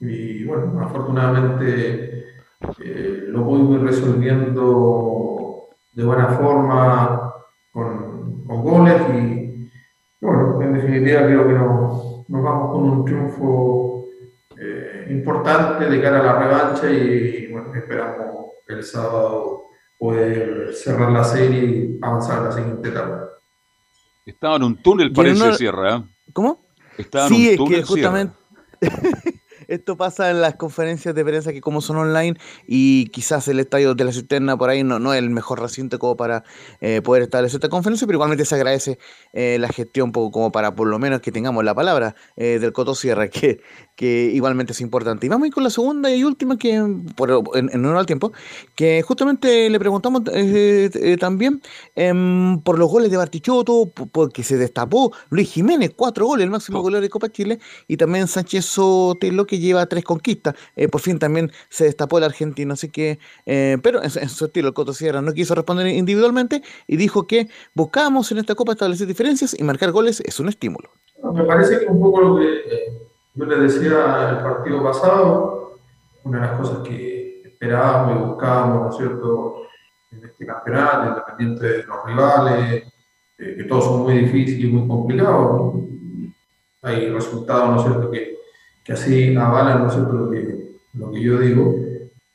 y bueno, afortunadamente eh, lo pudimos ir resolviendo de buena forma con, con goles y bueno, en definitiva creo que nos, vamos con un triunfo eh, importante de cara a la revancha y bueno, esperamos el sábado poder cerrar la serie y avanzar a la siguiente etapa. Estaba en un túnel, parece, una- Sierra. ¿eh? ¿Cómo? Estaba Sí, en es un túnel, que justamente esto pasa en las conferencias de prensa que como son online y quizás el estadio de la cisterna por ahí no, no es el mejor recinto como para eh, poder establecer esta conferencia, pero igualmente se agradece eh, la gestión poco como para por lo menos que tengamos la palabra eh, del Coto Sierra, que, que igualmente es importante. Y vamos a ir con la segunda y última que por, en, en honor al tiempo, que justamente le preguntamos eh, eh, también em, por los goles de Bartichotto, porque se destapó Luis Jiménez, cuatro goles, el máximo goleador de Copa Chile, y también Sánchez Sotelo, que lleva tres conquistas. Eh, por fin también se destapó el argentino, así que, eh, pero en, en su estilo, el Coto Sierra no quiso responder individualmente y dijo que buscábamos en esta Copa establecer diferencias y marcar goles es un estímulo. Me parece que un poco lo que eh, yo les decía el partido pasado, una de las cosas que esperábamos y buscábamos, ¿no es cierto?, en este campeonato, independiente de los rivales, eh, que todos son muy difíciles y muy complicados. Hay resultados, ¿no es cierto?, que, que así avalan, ¿no lo que, lo que yo digo.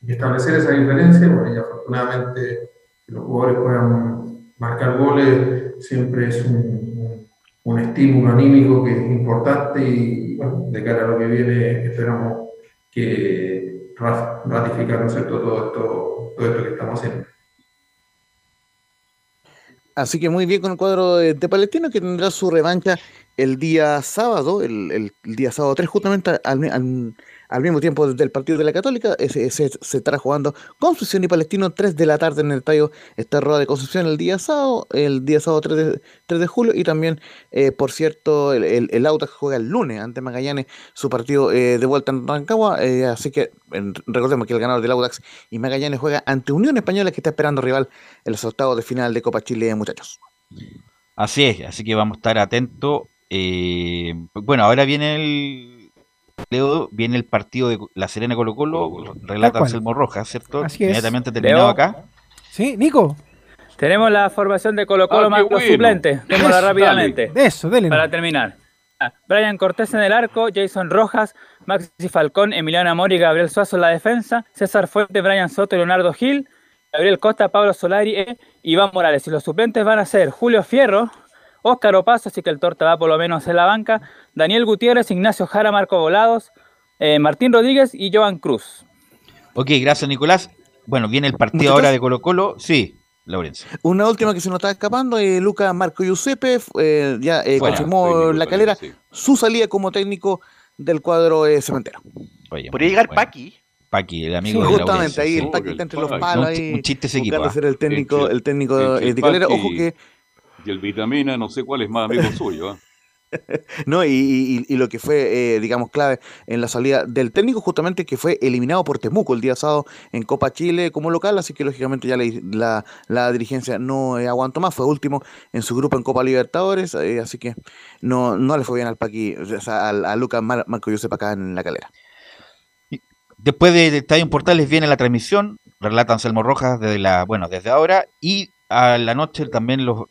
Y establecer esa diferencia, bueno, y afortunadamente que los jugadores puedan marcar goles siempre es un, un- estímulo anímico que es importante y de cara a lo que viene esperamos que ra- ratificar. Todo, esto, todo esto que estamos haciendo. Así que muy bien con el cuadro de, de Palestino que tendrá su revancha el día sábado, el, el- el día sábado 3, justamente al, al- al mismo tiempo del partido de la Católica. Ese se estará jugando Concepción y Palestino 3 de la tarde en el estadio esta rueda de Concepción el día sábado, el día sábado 3 de, 3 de julio. Y también, eh, por cierto, el, el, el Audax juega el lunes ante Magallanes su partido eh, de vuelta en Rancagua. eh, así que recordemos que el ganador del Audax y Magallanes juega ante Unión Española que está esperando rival en los octavos de final de Copa Chile, muchachos. Así es, así que vamos a estar atentos. Eh, bueno, ahora viene el Leo, viene el partido de La Serena Colo Colo, relata. Anselmo Rojas, ¿cierto? Así es. Inmediatamente terminado Leo. acá. Sí, Nico. Tenemos la formación de Colo Colo Ah, más los bueno. suplentes. Démosla rápidamente. Eso, dele. Para terminar. Ah, Brian Cortés en el arco, Jason Rojas, Maxi Falcón, Emiliano Amor y Gabriel Suazo en la defensa, César Fuentes, Brian Soto y Leonardo Gil, Gabriel Costa, Pablo Solari e Iván Morales. Y los suplentes van a ser Julio Fierro, Óscar Opazo, así que el torta va por lo menos en la banca, Daniel Gutiérrez, Ignacio Jara, Marco Volados, eh, Martín Rodríguez y Joan Cruz. Ok, gracias Nicolás. Bueno, viene el partido Muchachos. ahora de Colo Colo. Sí, Laurencio. Una última que se nos está escapando, eh, Luca Marco Giuseppe eh, ya eh, Fuera. confirmó la calera sí. su salida como técnico del cuadro eh, cementero. Oye, Podría llegar bueno. Paqui. Paqui, el Sí, amigo de justamente Laurencio, ahí sí. el Paqui está entre el los palos Un- ahí. un chiste ese equipo, buscando ah. ser el técnico, el técnico el de calera. Ojo que Y el vitamina, no sé cuál es más amigo suyo. ¿ah? No, y, y- y lo que fue, eh, digamos, clave en la salida del técnico, justamente que fue eliminado por Temuco el día sábado en Copa Chile como local, así que lógicamente ya la, la- la dirigencia no eh, aguantó más, fue último en su grupo en Copa Libertadores, eh, así que no, no le fue bien al Paqui, o sea, al- a, Lucas Mar- Marco Josep acá en la calera. Después de Estadio Portales viene la transmisión, relata Anselmo Rojas desde la, bueno, desde ahora y a la noche también los,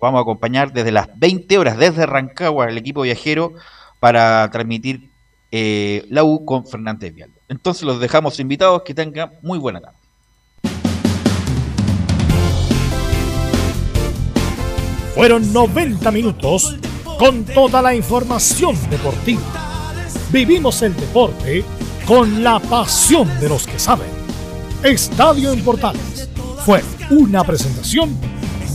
vamos a acompañar desde las 20 horas desde Rancagua el equipo viajero para transmitir eh, la U con Fernández Vial. Entonces los dejamos invitados que tengan muy buena tarde. Fueron 90 minutos con toda la información deportiva. Vivimos el deporte con la pasión de los que saben. Estadio en Portales fue una presentación